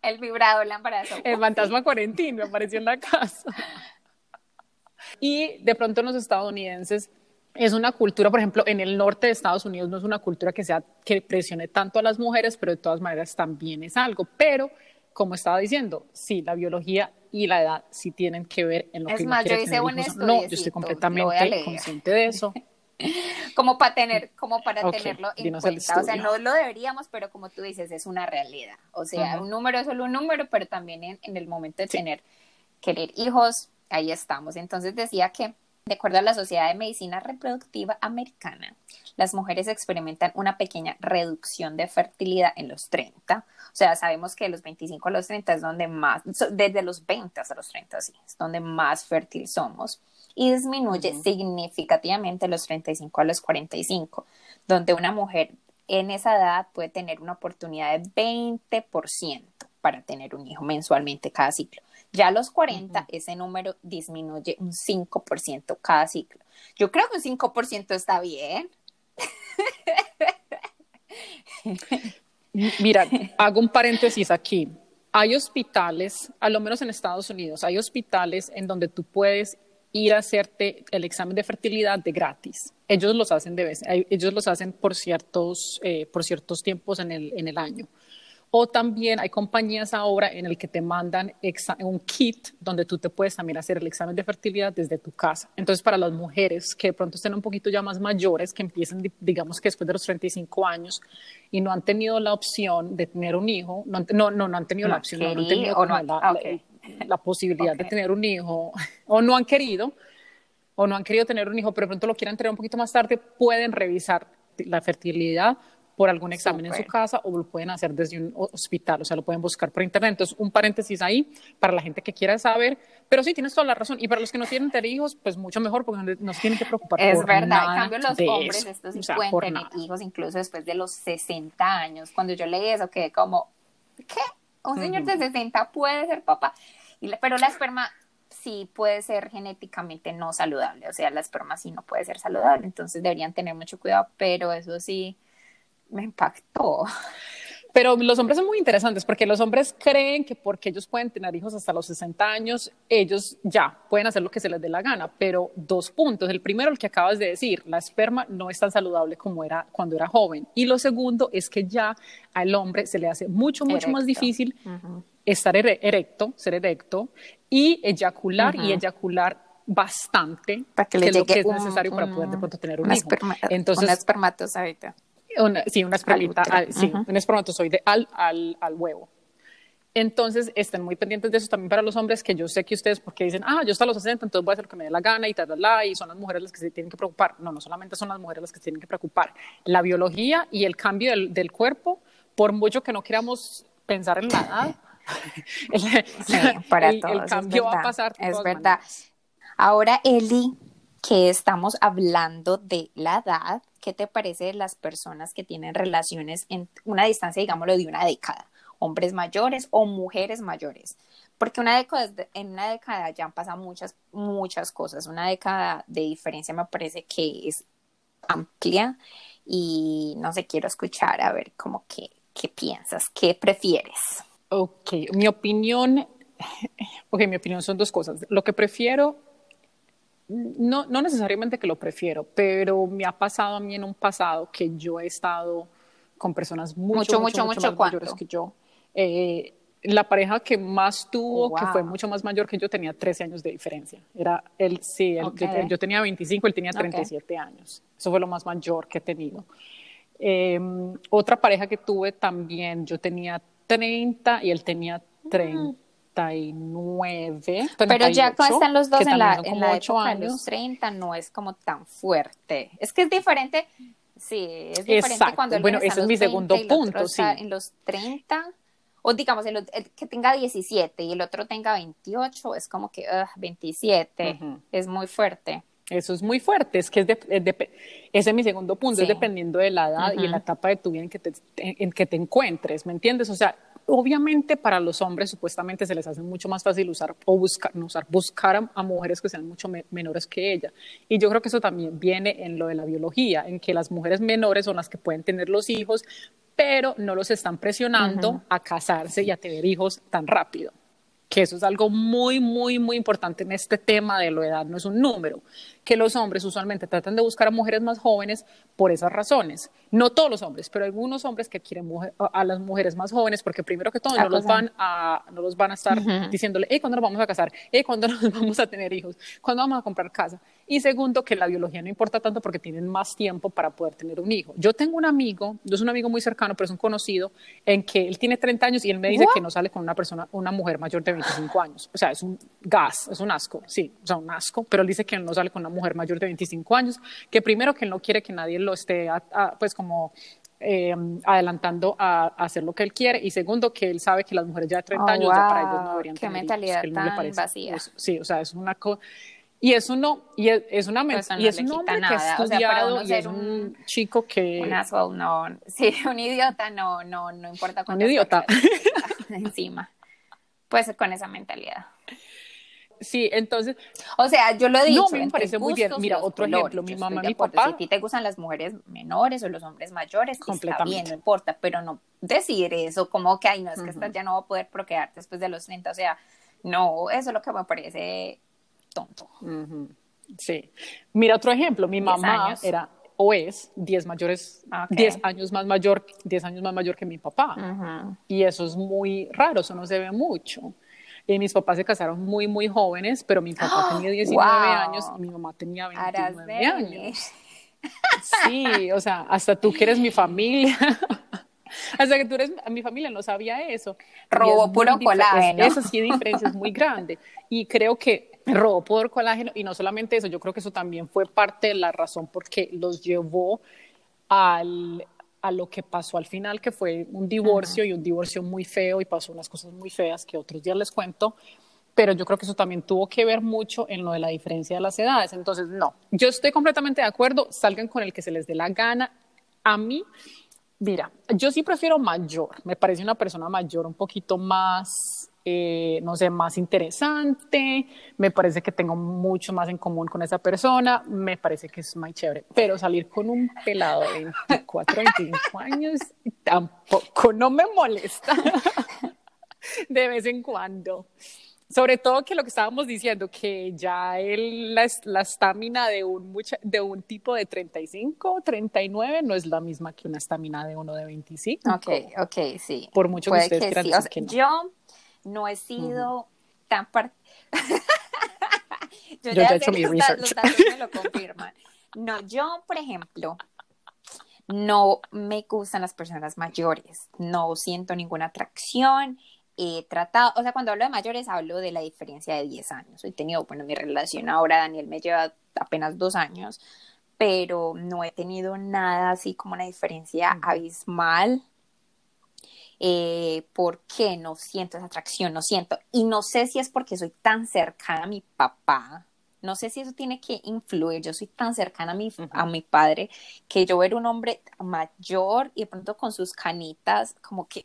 El vibrado, la embarazo. El fantasma cuarentín me apareció en la casa. Y de pronto los estadounidenses es una cultura, por ejemplo, en el norte de Estados Unidos no es una cultura que sea que presione tanto a las mujeres, pero de todas maneras también es algo. Pero, como estaba diciendo, sí, la biología y la edad sí tienen que ver en lo es que más, yo hice un No, yo estoy completamente consciente de eso. [laughs] como para tener, como para tenerlo en cuenta. O sea, no lo deberíamos, pero como tú dices, es una realidad. O sea, un número es solo un número, pero también en, el momento de tener, querer hijos, ahí estamos. Entonces decía que de acuerdo a la Sociedad de Medicina Reproductiva Americana, las mujeres experimentan una pequeña reducción de fertilidad en los 30. O sea, sabemos que de los 25 a los 30 es donde más, desde los 20 hasta los 30, sí, es donde más fértil somos. Y disminuye significativamente los 35 a los 45, donde una mujer en esa edad puede tener una oportunidad de 20% para tener un hijo mensualmente cada ciclo. Ya a los 40, ese número disminuye un 5% cada ciclo. Yo creo que un 5% está bien. [laughs] Mira, hago un paréntesis aquí. hay hospitales, a lo menos en Estados Unidos, hay hospitales en donde tú puedes ir a hacerte el examen de fertilidad de gratis. Ellos los hacen de vez, ellos los hacen por ciertos, eh, por ciertos tiempos en el, en el año. O también hay compañías ahora en el que te mandan un kit donde tú te puedes también hacer el examen de fertilidad desde tu casa. Entonces, para las mujeres que de pronto estén un poquito ya más mayores, que empiecen, digamos que después de los 35 años y no han tenido la opción de tener un hijo, no, no, no, han tenido la opción, no, han tenido la, posibilidad de tener un hijo, o no han querido, o no han querido tener un hijo, pero de pronto lo quieran tener un poquito más tarde, pueden revisar la fertilidad por algún examen en su casa o lo pueden hacer desde un hospital, o sea, lo pueden buscar por internet. Entonces, un paréntesis ahí para la gente que quiera saber, pero sí, tienes toda la razón. Y para los que no tienen tener hijos, pues mucho mejor porque no se tienen que preocupar. Es verdad, en cambio los hombres, estos sí pueden tener hijos incluso después de los 60 años. Cuando yo leí eso, quedé como, ¿qué? Un señor de 60 puede ser papá. Y, pero la esperma sí puede ser genéticamente no saludable, o sea, la esperma sí no puede ser saludable, entonces deberían tener mucho cuidado, pero eso sí me impactó. Pero los hombres son muy interesantes porque los hombres creen que porque ellos pueden tener hijos hasta los 60 años, ellos ya pueden hacer lo que se les dé la gana. Pero dos puntos. El primero, el que acabas de decir, la esperma no es tan saludable como era cuando era joven. Y lo segundo es que ya al hombre se le hace mucho, mucho más difícil estar erecto, ser erecto y eyacular y eyacular bastante, para que, le es lo que es necesario para poder de pronto tener un hijo. Entonces, una espermatozoide sí, una espermita, sí, un espermatozoide al, al, al huevo. Entonces, estén muy pendientes de eso también para los hombres, que yo sé que ustedes, porque dicen, ah, yo hasta los 60, entonces voy a hacer lo que me dé la gana y tal, tal, y son las mujeres las que se tienen que preocupar. No, no solamente son las mujeres las que se tienen que preocupar. La biología y el cambio del, del cuerpo, por mucho que no queramos pensar en la edad, [laughs] el, para el, el cambio va a pasar. Es verdad. Ahora, Eli, que estamos hablando de la edad, ¿qué te parece de las personas que tienen relaciones en una distancia, digámoslo, de una década? Hombres mayores o mujeres mayores. Porque una década, en una década ya han pasado muchas, muchas cosas. Una década de diferencia me parece que es amplia y no sé, quiero escuchar a ver cómo que, qué piensas, qué prefieres. Ok, mi opinión, [laughs] ok, mi opinión son dos cosas. Lo que prefiero no, no necesariamente que lo prefiero, pero me ha pasado a mí en un pasado que yo he estado con personas mucho, mucho, mucho, más mayores que yo. Eh, la pareja que más tuvo, que fue mucho más mayor que yo, tenía 13 años de diferencia. Era él, sí, yo, tenía 25, él tenía 37 años. Eso fue lo más mayor que he tenido. Em, otra pareja que tuve también, yo tenía 30 y él tenía 30. 39. Pero ya cuando están los dos en la, en la época de los 30 no es como tan fuerte. Es que es diferente. Sí, es diferente cuando el Bueno, ese es mi segundo punto. Sí. En los 30, o digamos, el, que tenga 17 y el otro tenga 28, es como que uh, 27, es muy fuerte. Eso es muy fuerte, es que es ese es mi segundo punto, es dependiendo de la edad y en la etapa de tu vida en que, te, en que te encuentres, ¿me entiendes? O sea, obviamente para los hombres supuestamente se les hace mucho más fácil usar o buscar, usar, buscar a, mujeres que sean mucho menores que ella. Y yo creo que eso también viene en lo de la biología, en que las mujeres menores son las que pueden tener los hijos, pero no los están presionando a casarse y a tener hijos tan rápido. Que eso es algo muy, muy, muy importante en este tema de la edad, no es un número, que los hombres usualmente tratan de buscar a mujeres más jóvenes por esas razones. No todos los hombres, pero algunos hombres que quieren a las mujeres más jóvenes, porque primero que todo no los van a, no los van a estar diciéndole, hey, ¿cuándo nos vamos a casar? Hey, ¿cuándo [laughs] nos vamos a tener hijos? ¿Cuándo vamos a comprar casa? Y segundo, que la biología no importa tanto porque tienen más tiempo para poder tener un hijo. Yo tengo un amigo, no es un amigo muy cercano, pero es un conocido, en que él tiene 30 años y él me dice que no sale con una persona, una mujer mayor de 25 años. O sea, es un gas, es un asco, sí, o sea, un asco, pero él dice que no sale con una mujer mayor de 25 años, que primero que él no quiere que nadie lo esté, pues como eh, adelantando a, hacer lo que él quiere y segundo que él sabe que las mujeres ya de 30 años ya para ellos no deberían Qué mentalidad tan vacía. sí, o sea, es una cosa y eso no, y es, una pues y es un hombre que ha estudiado y es un, chico que un asshole, no, sí, [laughs] un idiota no, no, no importa cuánto un idiota [laughs] encima, pues con esa mentalidad. Sí, entonces. O sea, yo lo he dicho. No, me parece muy bien. Mira, otro ejemplo, mi mamá, mi papá. Si a ti te gustan las mujeres menores o los hombres mayores, está bien, no importa, pero no decir eso, como que, ay, no, es que esta ya no va a poder procrear después de los 30. O sea, no, eso es lo que me parece tonto. Sí. Mira, otro ejemplo, mi mamá era o es 10 mayores, 10 años más mayor, 10 años más mayor que mi papá. Y eso es muy raro, eso no se ve mucho. Y mis papás se casaron muy, muy jóvenes, pero mi papá [gasps] tenía 19 años y mi mamá tenía 29 años. Sí, o sea, hasta tú que eres mi familia. [laughs] hasta que tú eres mi familia no sabía eso. Robó puro colágeno. Eso sí, diferencia es muy grande. Y creo que robó por colágeno y no solamente eso, yo creo que eso también fue parte de la razón porque los llevó al, a lo que pasó al final, que fue un divorcio y un divorcio muy feo y pasó unas cosas muy feas que otros días les cuento, pero yo creo que eso también tuvo que ver mucho en lo de la diferencia de las edades. Entonces, no, yo estoy completamente de acuerdo, salgan con el que se les dé la gana. A mí, mira, yo sí prefiero mayor, me parece una persona mayor un poquito más eh, no sé, más interesante, me parece que tengo mucho más en común con esa persona, me parece que es muy chévere, pero salir con un pelado de 24, 25 años tampoco, no me molesta de vez en cuando. Sobre todo que lo que estábamos diciendo, que ya el, la estamina de, un de un tipo de 35, 39 no es la misma que una estamina de uno de 25. Ok, ok, sí. Por mucho que ustedes quieran que no. Yo no he sido tan part... [laughs] yo, ya, he hecho mi research. Los datos me lo confirman. No, yo, por ejemplo, no me gustan las personas mayores, no siento ninguna atracción. He tratado, o sea, cuando hablo de mayores hablo de la diferencia de 10 años. He tenido, bueno, mi relación ahora, Daniel me lleva apenas dos años, pero no he tenido nada así como una diferencia abismal eh, ¿por qué no siento esa atracción? No siento. Y no sé si es porque soy tan cercana a mi papá. No sé si eso tiene que influir. Yo soy tan cercana a mi, a mi padre que yo ver un hombre mayor y de pronto con sus canitas, como que,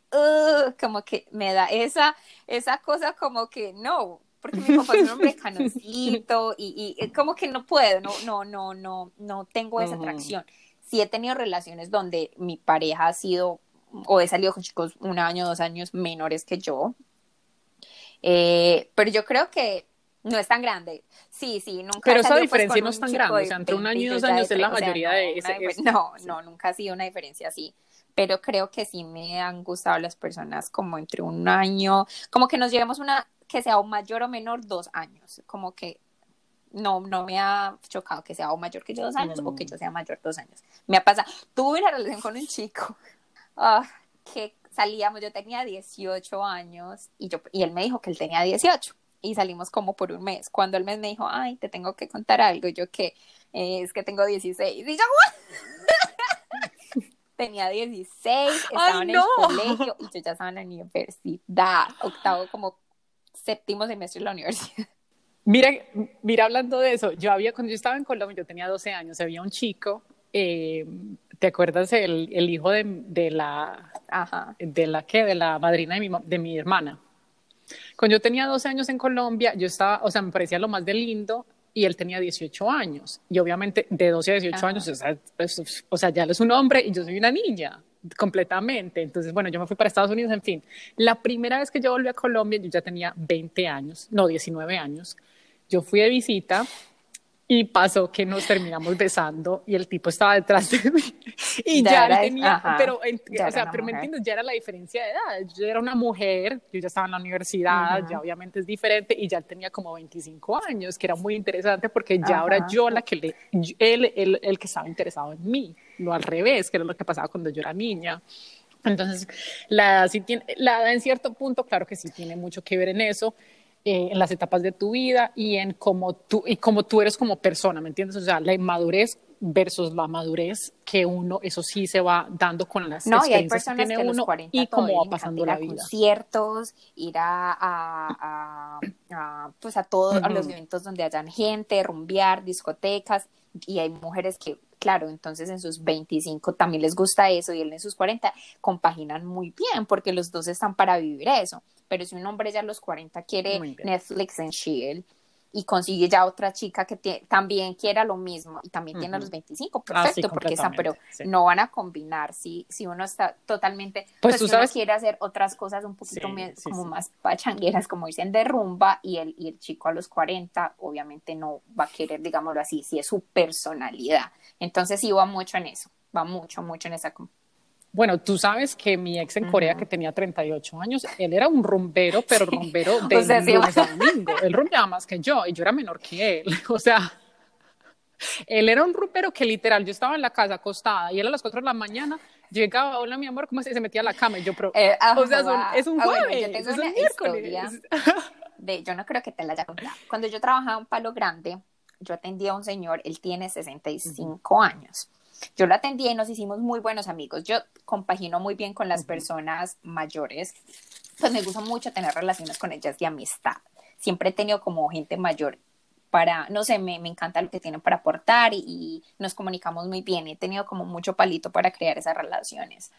como que me da esa, esa cosa como que no, porque mi papá es un hombre [laughs] canosito y, y, como que no puedo, no, no, no, no, no tengo esa atracción. Sí he tenido relaciones donde mi pareja ha sido o he salido con chicos un año, dos años menores que yo. Eh, pero yo creo que no es tan grande. Sí, sí, nunca. Pero esa pues, diferencia no es tan grande. O sea, entre un año y dos años es la mayoría de ese. No, no, nunca ha sido una diferencia así. Pero creo que sí me han gustado las personas como entre un año, como que nos llevemos una que sea un mayor o menor dos años. Como que no, no me ha chocado que sea o mayor que yo dos años o que yo sea mayor dos años. Me ha pasado. Tuve una relación con un chico Ah, que salíamos, yo tenía 18 años y, yo, y él me dijo que él tenía 18 y salimos como por un mes. Cuando el mes me dijo, ay, te tengo que contar algo, yo que eh, es que tengo 16 y yo, [laughs] tenía 16, estaba en el colegio y yo ya estaba en la universidad, octavo como séptimo semestre de la universidad. Mira, mira, hablando de eso, yo había, cuando yo estaba en Colombia, yo tenía 12 años, había un chico eh, ¿Te acuerdas el, el hijo de, de la, de la que, de la madrina de mi, de mi hermana? Cuando yo tenía 12 años en Colombia, yo estaba, o sea, me parecía lo más de lindo y él tenía 18 años. Y obviamente de 12 a 18 años, o sea, o sea, ya él es un hombre y yo soy una niña, completamente. Entonces, bueno, yo me fui para Estados Unidos, en fin. La primera vez que yo volví a Colombia, yo ya tenía 20 años, no, 19 años. Yo fui de visita y pasó que nos terminamos besando y el tipo estaba detrás de mí. [laughs] Y ya, era, tenía, pero, o sea, pero me entiendes, ya era la diferencia de edad. Yo era una mujer, yo ya estaba en la universidad, ya obviamente es diferente, y ya tenía como 25 años, que era muy interesante porque ya ahora yo la que le, él, él, el que estaba interesado en mí, no al revés, que era lo que pasaba cuando yo era niña. Entonces, la edad, sí tiene, la edad en cierto punto, claro que sí tiene mucho que ver en eso. Eh, en las etapas de tu vida y en cómo tú, y cómo tú eres como persona, ¿me entiendes? O sea, la inmadurez versus la madurez que uno, eso sí se va dando con las no, experiencias y hay que tiene uno y cómo va pasando la vida. conciertos, ir a, a, a, pues a todos los eventos donde hayan gente, rumbear, discotecas, y hay mujeres que claro, entonces en sus 25 también les gusta eso y él en sus 40 compaginan muy bien porque los dos están para vivir eso. Pero si un hombre ya a los 40 quiere Netflix en chill y consigue ya otra chica que también quiera lo mismo y también tiene los 25, ah, perfecto, porque está, pero no van a combinar si, si uno está totalmente, pues, pues tú sabes, quiere hacer otras cosas un poquito como más pachangueras, como dicen, de rumba y el, y el chico a los 40 obviamente no va a querer, digámoslo así, si es su personalidad. Entonces sí va mucho en eso, va mucho, mucho en esa bueno, tú sabes que mi ex en Corea, que tenía 38 años, él era un rumbero, pero rumbero [laughs] de lunes a domingo. Él rumbeaba más que yo y yo era menor que él. [laughs] O sea, él era un rumbero que literal, yo estaba en la casa acostada y él a las 4 de la mañana llegaba, hola mi amor, ¿cómo se, se metía a la cama? Y yo, pero, eh, o sea, es un ah, jueves, yo tengo una historia [laughs] de, yo no creo que te la haya contado. Cuando yo trabajaba en Palo Grande, yo atendía a un señor, él tiene 65 años yo lo atendí y nos hicimos muy buenos amigos. Yo compagino muy bien con las personas mayores, pues me gusta mucho tener relaciones con ellas de amistad. Siempre he tenido como gente mayor para, no sé, me, encanta lo que tienen para aportar y, nos comunicamos muy bien. He tenido como mucho palito para crear esas relaciones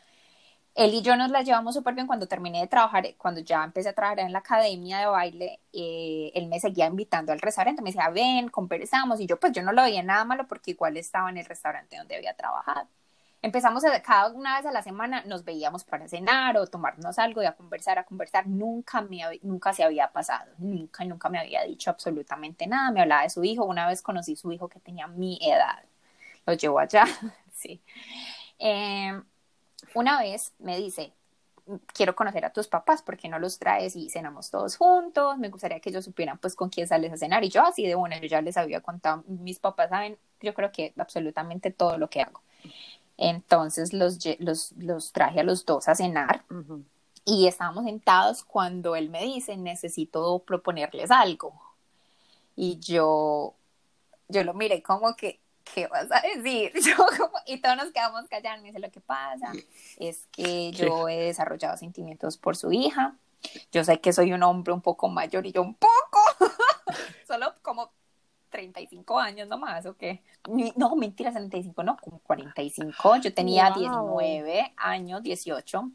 él y yo nos la llevamos súper bien cuando terminé de trabajar, cuando ya empecé a trabajar en la academia de baile, eh, él me seguía invitando al restaurante, me decía, ven, conversamos, y yo pues yo no lo veía nada malo porque igual estaba en el restaurante donde había trabajado. Empezamos a, cada una vez a la semana, nos veíamos para cenar o tomarnos algo y a conversar, a conversar. Nunca, me, nunca se había pasado, nunca, nunca me había dicho absolutamente nada. Me hablaba de su hijo, una vez conocí su hijo que tenía mi edad. Lo llevó allá, [laughs] sí. Eh, una vez me dice, quiero conocer a tus papás, ¿por qué no los traes y cenamos todos juntos? Me gustaría que ellos supieran pues con quién sales a cenar. Y yo así de una, yo ya les había contado, mis papás saben, yo creo que absolutamente todo lo que hago. Entonces los, los, los traje a los dos a cenar y estábamos sentados cuando él me dice, necesito proponerles algo. Y yo, yo lo miré como que, ¿qué vas a decir? [laughs] y todos nos quedamos callados. Me dice, lo que pasa es que yo he desarrollado sentimientos por su hija. Yo sé que soy un hombre un poco mayor y yo un poco, [laughs] solo como 35 años nomás, ¿o qué? No, mentira, 35, no, como 45. Yo tenía 19 años, 18.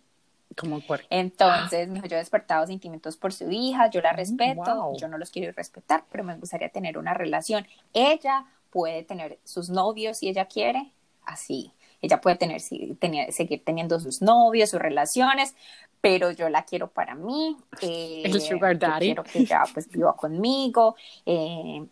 Como Entonces, me dijo, yo he despertado sentimientos por su hija, yo la mm, respeto, yo no los quiero respetar, pero me gustaría tener una relación. Ella puede tener sus novios si ella quiere, así. Ella puede tener, seguir teniendo sus novios, sus relaciones, pero yo la quiero para mí. Eh, el sugar daddy. Quiero que ella pues viva conmigo. Eh,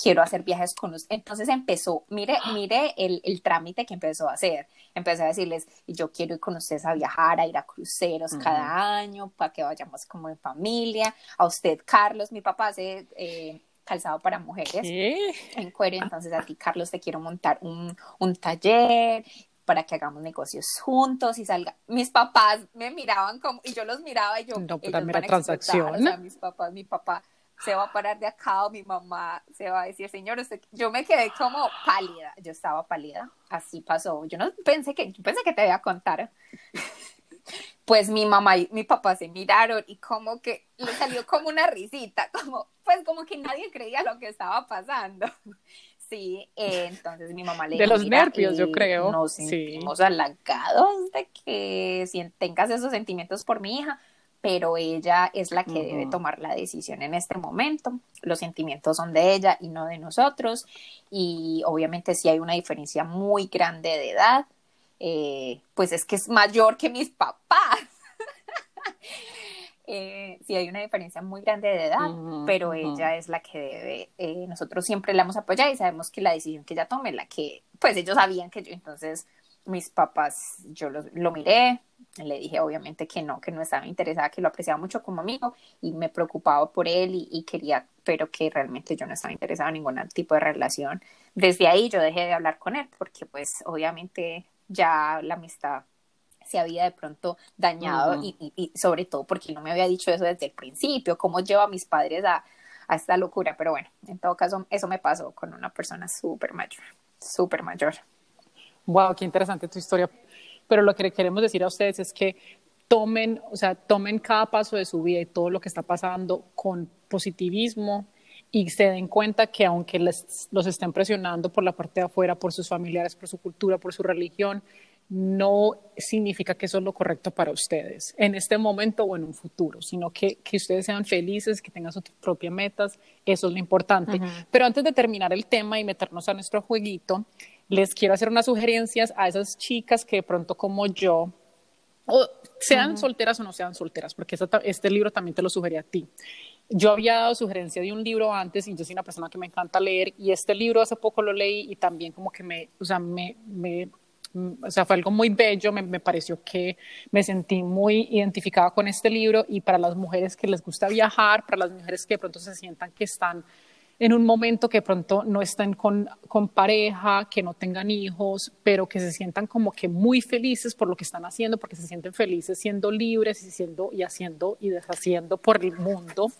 quiero hacer viajes con usted. Entonces empezó, mire, mire el, el, trámite que empezó a hacer. Empezó a decirles, yo quiero ir con ustedes a viajar, a ir a cruceros cada año, para que vayamos como en familia. A usted, Carlos, mi papá hace... Eh, calzado para mujeres en cuero. Entonces a ti, Carlos, te quiero montar un, un taller para que hagamos negocios juntos y salga. Mis papás me miraban como, y yo los miraba y yo, no, pues ellos transacción. O sea, mis papás, mi papá se va a parar de acá o mi mamá se va a decir, señor, usted... yo me quedé como pálida, yo estaba pálida, así pasó, yo no pensé que, yo pensé que te iba a contar. Pues mi mamá y mi papá se miraron y como que le salió como una risita, como, pues como que nadie creía lo que estaba pasando. [laughs] Sí, entonces mi mamá le De los nervios, yo creo. Nos sentimos halagados de que si tengas esos sentimientos por mi hija, pero ella es la que debe tomar la decisión en este momento. Los sentimientos son de ella y no de nosotros. Y obviamente si hay una diferencia muy grande de edad, eh, pues es que es mayor que mis papás. [laughs] eh, sí hay una diferencia muy grande de edad, pero ella es la que debe, eh, nosotros siempre la hemos apoyado y sabemos que la decisión que ella tome, la que, pues ellos sabían que yo, entonces mis papás, yo lo, lo miré, le dije obviamente que no, que no estaba interesada, que lo apreciaba mucho como amigo y me preocupaba por él y, quería, pero que realmente yo no estaba interesada en ningún tipo de relación. Desde ahí yo dejé de hablar con él porque pues obviamente ya la amistad se había de pronto dañado y, sobre todo porque no me había dicho eso desde el principio, cómo lleva a mis padres a, a esta locura, pero bueno, en todo caso eso me pasó con una persona súper mayor, súper mayor. Wow, qué interesante tu historia. Pero lo que queremos decir a ustedes es que tomen, o sea, tomen cada paso de su vida y todo lo que está pasando con positivismo, y se den cuenta que aunque les, los estén presionando por la parte de afuera, por sus familiares, por su cultura, por su religión, no significa que eso es lo correcto para ustedes en este momento o en un futuro, sino que, que ustedes sean felices, que tengan sus propias metas, eso es lo importante. Pero antes de terminar el tema y meternos a nuestro jueguito, les quiero hacer unas sugerencias a esas chicas que de pronto como yo, o sean solteras o no sean solteras, porque este libro también te lo sugerí a ti. Yo había dado sugerencia de un libro antes y yo soy una persona que me encanta leer y este libro hace poco lo leí y también como que me, o sea, me, o sea, fue algo muy bello, me, me, pareció que me sentí muy identificada con este libro y para las mujeres que les gusta viajar, para las mujeres que de pronto se sientan que están en un momento que pronto no estén con, con pareja, que no tengan hijos, pero que se sientan como que muy felices por lo que están haciendo, porque se sienten felices siendo libres y, siendo, y haciendo y deshaciendo por el mundo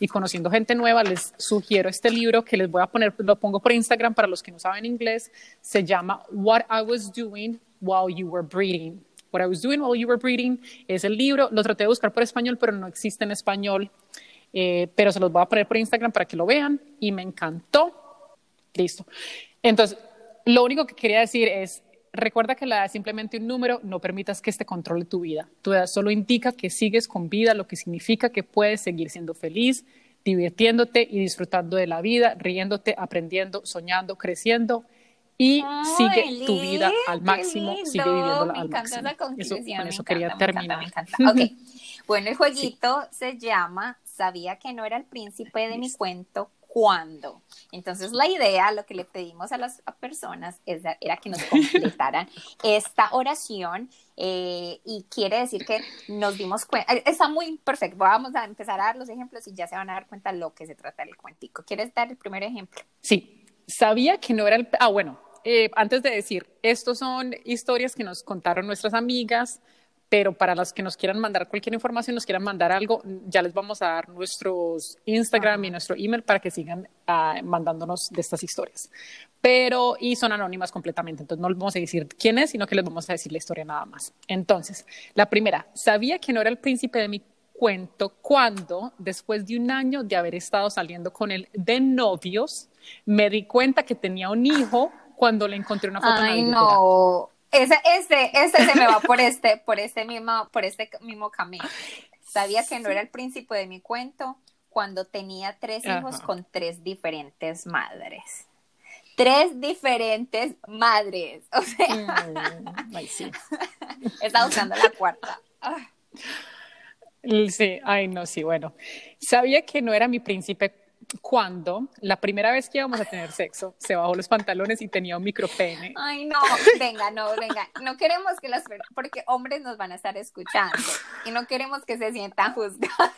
y conociendo gente nueva, les sugiero este libro que les voy a poner, lo pongo por Instagram para los que no saben inglés, se llama What I Was Doing While You Were Breathing. What I Was Doing While You Were Breathing es el libro, lo traté de buscar por español, pero no existe en español, eh, pero se los voy a poner por Instagram para que lo vean y me encantó. Listo. Entonces, lo único que quería decir es, Recuerda que la edad es simplemente un número, no permitas que este controle tu vida. Tu edad solo indica que sigues con vida, lo que significa que puedes seguir siendo feliz, divirtiéndote y disfrutando de la vida, riéndote, aprendiendo, soñando, creciendo y sigue tu vida al máximo, sigue viviéndola al máximo. Eso, con eso quería terminar. Me encanta, [laughs] Bueno, el jueguito se llama Sabía que no era el príncipe de mi cuento cuándo. Entonces la idea, lo que le pedimos a las personas era que nos [laughs] completaran esta oración eh, y quiere decir que nos dimos cuenta, eh, está muy perfecto, vamos a empezar a dar los ejemplos y ya se van a dar cuenta lo que se trata del cuentico. ¿Quieres dar el primer ejemplo? Sí, sabía que no era el... Ah, bueno, eh, antes de decir, estos son historias que nos contaron nuestras amigas pero para las que nos quieran mandar cualquier información, nos quieran mandar algo, ya les vamos a dar nuestros Instagram y nuestro email para que sigan uh, mandándonos de estas historias. Pero, y son anónimas completamente, entonces no les vamos a decir quién es, sino que les vamos a decir la historia nada más. Entonces, la primera, sabía que no era el príncipe de mi cuento cuando, después de un año de haber estado saliendo con él de novios, me di cuenta que tenía un hijo cuando le encontré una foto Ay, no. Ese, ese, ese se me va por este, por este mismo, por este mismo camino. Sabía que no era el príncipe de mi cuento cuando tenía tres hijos con tres diferentes madres. Tres diferentes madres. O sea, mm, sí. [laughs] está usando la cuarta. Sí, ay no, sí, bueno. Sabía que no era mi príncipe cuando la primera vez que íbamos a tener sexo se bajó los pantalones y tenía un micropene. Ay, no, venga, no, venga. No queremos que las porque hombres nos van a estar escuchando y no queremos que se sientan juzgados.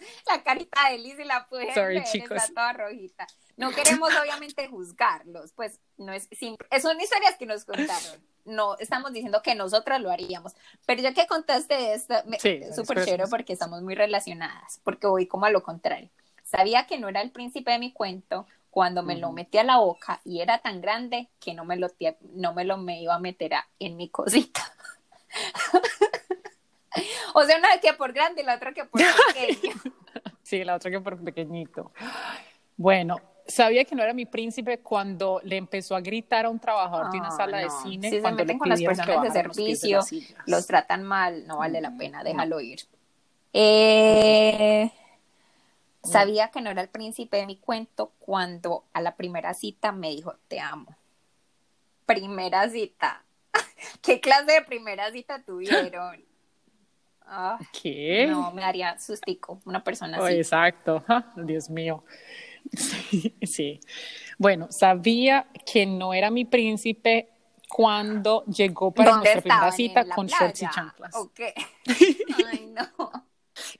[laughs] la carita de Liz y la pude Sorry, chicos. está toda rojita. No queremos obviamente juzgarlos, pues no es simple. Son historias que nos contaron. No estamos diciendo que nosotras lo haríamos, pero ya que contaste esto, súper chévere porque estamos muy relacionadas, porque voy como a lo contrario. Sabía que no era el príncipe de mi cuento cuando me lo metí a la boca y era tan grande que no me lo, no me, lo me iba a meter en mi cosita. [laughs] o sea, una que por grande y la otra que por pequeño. [laughs] sí, la otra que por pequeñito. Bueno, sabía que no era mi príncipe cuando le empezó a gritar a un trabajador de una ah, sala de cine. Si cuando se meten con las personas de servicio, los tratan mal, no vale la pena, déjalo ir. Eh, Sabía que no era el príncipe de mi cuento cuando a la primera cita me dijo, te amo. Primera cita. [laughs] ¿Qué clase de primera cita tuvieron? [laughs] Ah, ¿Qué? No, me daría sustico una persona oh, así. exacto. [laughs] Dios mío. Sí, Bueno, sabía que no era mi príncipe cuando llegó para nuestra primera cita con shorts y chanclas. Ok. Ay, no.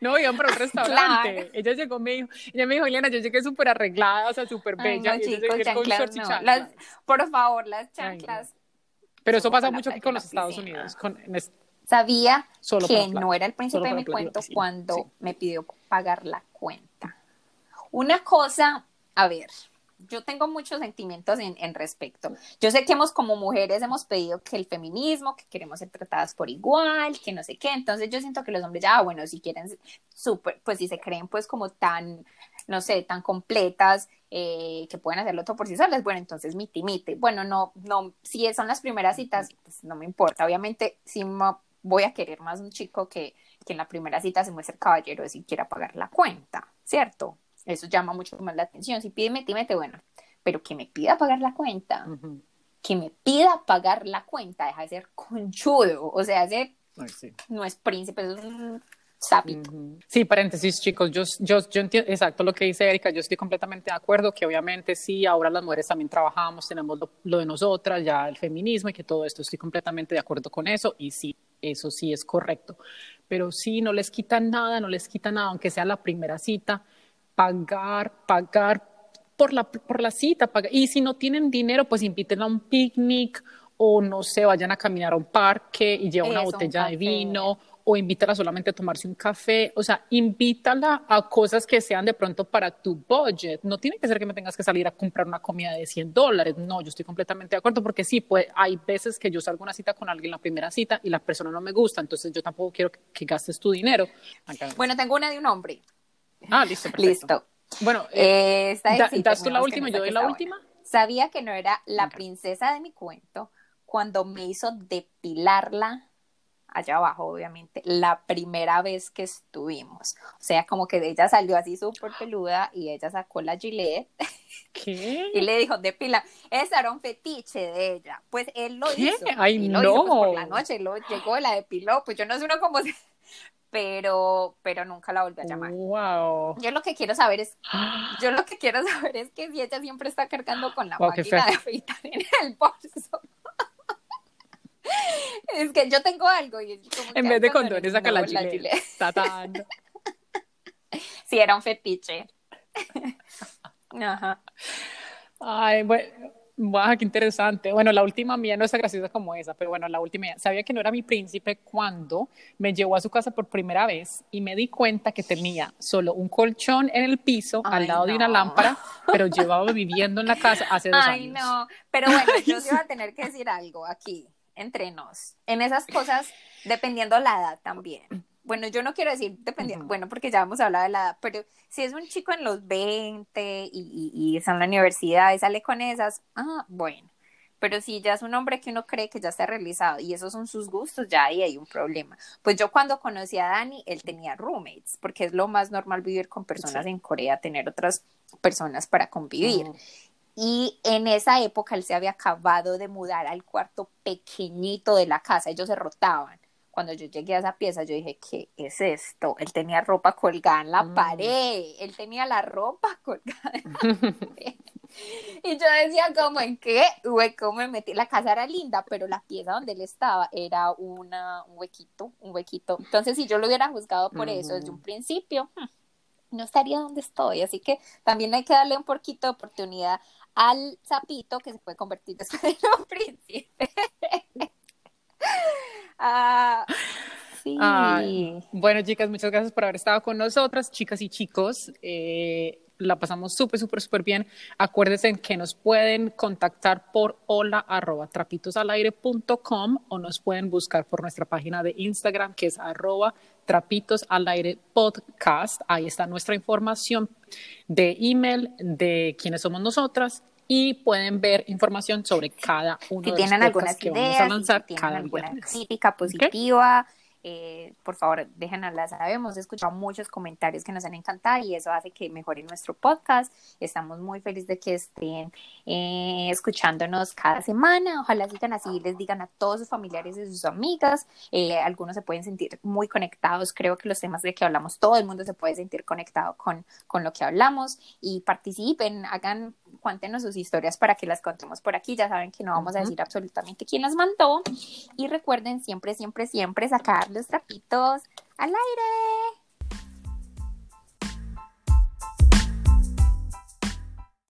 No, iban para un [laughs] restaurante. Ella llegó, me dijo, ella me dijo, Elena, yo llegué súper arreglada, o sea, súper bella. no, chicos, chanclas, no. Las, por favor, las chanclas. Pero eso pasa mucho aquí con los Estados Unidos. Con, Sabía que no era el príncipe de mi cuento cuando me pidió pagar la cuenta. Una cosa, a ver, yo tengo muchos sentimientos en, respecto. Yo sé que hemos como mujeres hemos pedido que el feminismo, que queremos ser tratadas por igual, que no sé qué. Entonces yo siento que los hombres ya, ah, bueno, si quieren súper, pues si se creen pues como tan no sé, tan completas eh, que pueden hacerlo todo por sí solas, bueno, entonces miti miti. Bueno, no, no, si son las primeras citas, pues no me importa. Obviamente, si voy a querer más un chico que, que en la primera cita se muestre caballero y quiera pagar la cuenta, ¿cierto? Eso llama mucho más la atención. Si pide miti miti, bueno, pero que me pida pagar la cuenta. Que me pida pagar la cuenta, deja de ser conchudo, o sea, ese no es príncipe, es un Sí, paréntesis, chicos, yo, yo, yo entiendo exacto lo que dice Erika, yo estoy completamente de acuerdo que obviamente sí, ahora las mujeres también trabajamos, tenemos lo, de nosotras, ya el feminismo y que todo esto, estoy completamente de acuerdo con eso y sí, eso sí es correcto, pero sí, no les quita nada, no les quita nada, aunque sea la primera cita, pagar, pagar por la, por la cita, pagar. y si no tienen dinero, pues invítenla a un picnic o no sé, vayan a caminar a un parque y lleven una botella de vino o invítala solamente a tomarse un café, o sea, invítala a cosas que sean de pronto para tu budget. No tiene que ser que me tengas que salir a comprar una comida de 100 dólares. No, yo estoy completamente de acuerdo porque sí, pues hay veces que yo salgo a una cita con alguien la primera cita y la persona no me gusta, entonces yo tampoco quiero que, gastes tu dinero. Bueno, tengo una de un hombre. Ah, listo. Listo. Bueno, eh, eh das tú la última, yo doy la última. Sabía que no era la princesa de mi cuento cuando me hizo depilarla allá abajo, obviamente, la primera vez que estuvimos. O sea, como que ella salió así súper peluda y ella sacó la gilet. ¿Qué? [laughs] y le dijo, depila. Ese era un fetiche de ella. Pues él lo hizo. Ay, no. Lo hizo, pues, por la noche, lo, llegó, la depiló. Pues yo no sé uno cómo pero, pero nunca la volví a llamar. Wow. Yo lo que quiero saber es, [gasps] yo lo que quiero saber es que si ella siempre está cargando con la máquina de afeitar en el bolso. [laughs] Es que yo tengo algo. Y en vez de condones, saca la chile. [laughs] Sí, era un fetiche. [laughs] Ajá. Ay, bueno. Wow, qué interesante. Bueno, la última mía no es tan graciosa como esa, pero bueno, la última sabía que no era mi príncipe cuando me llevó a su casa por primera vez y me di cuenta que tenía solo un colchón en el piso al lado de una lámpara, pero [laughs] llevaba viviendo en la casa hace dos años. Ay, no, pero bueno, yo iba a tener que decir algo aquí entre nos. En esas cosas, dependiendo la edad también. Bueno, yo no quiero decir dependiendo, bueno, porque ya hemos hablado de la edad, pero si es un chico en los 20 y, y, y está en la universidad y sale con esas, ah, bueno. Pero si ya es un hombre que uno cree que ya está realizado y esos son sus gustos, ya ahí hay un problema. Pues yo cuando conocí a Dani, él tenía roommates, porque es lo más normal vivir con personas en Corea, tener otras personas para convivir. Y en esa época él se había acabado de mudar al cuarto pequeñito de la casa, ellos se rotaban. Cuando yo llegué a esa pieza, yo dije, ¿qué es esto? Él tenía ropa colgada en la mm. pared, él tenía la ropa [laughs] colgada en la [laughs] pared. Y yo decía, ¿cómo en qué? ¿cómo me metí? La casa era linda, pero la pieza donde él estaba era una, un huequito, un huequito. Entonces, si yo lo hubiera juzgado por eso desde un principio, hmm, no estaría donde estoy. Así que también hay que darle un poquito de oportunidad al sapito que se puede convertir después en un [laughs] príncipe. Ah, sí. bueno, chicas, muchas gracias por haber estado con nosotras, chicas y chicos. Eh, la pasamos súper, súper, súper bien. Acuérdense que nos pueden contactar por hola arroba trapitosalaire.com o nos pueden buscar por nuestra página de Instagram que es arroba trapitos al aire podcast. Ahí está nuestra información de email de quiénes somos nosotras y pueden ver información sobre cada uno de los podcasts que vamos a lanzar si tienen alguna crítica positiva. Eh, por favor, déjenla saber. Hemos escuchado muchos comentarios que nos han encantado y eso hace que mejore nuestro podcast. Estamos muy felices de que estén eh, escuchándonos cada semana. Ojalá sigan así, les digan a todos sus familiares y sus amigas. Eh, algunos se pueden sentir muy conectados. Creo que los temas de que hablamos, todo el mundo se puede sentir conectado con, con lo que hablamos y participen, hagan cuéntenos sus historias para que las contemos por aquí. Ya saben que no vamos a decir absolutamente quién las mandó. Y recuerden siempre, siempre, siempre sacar los trapitos al aire.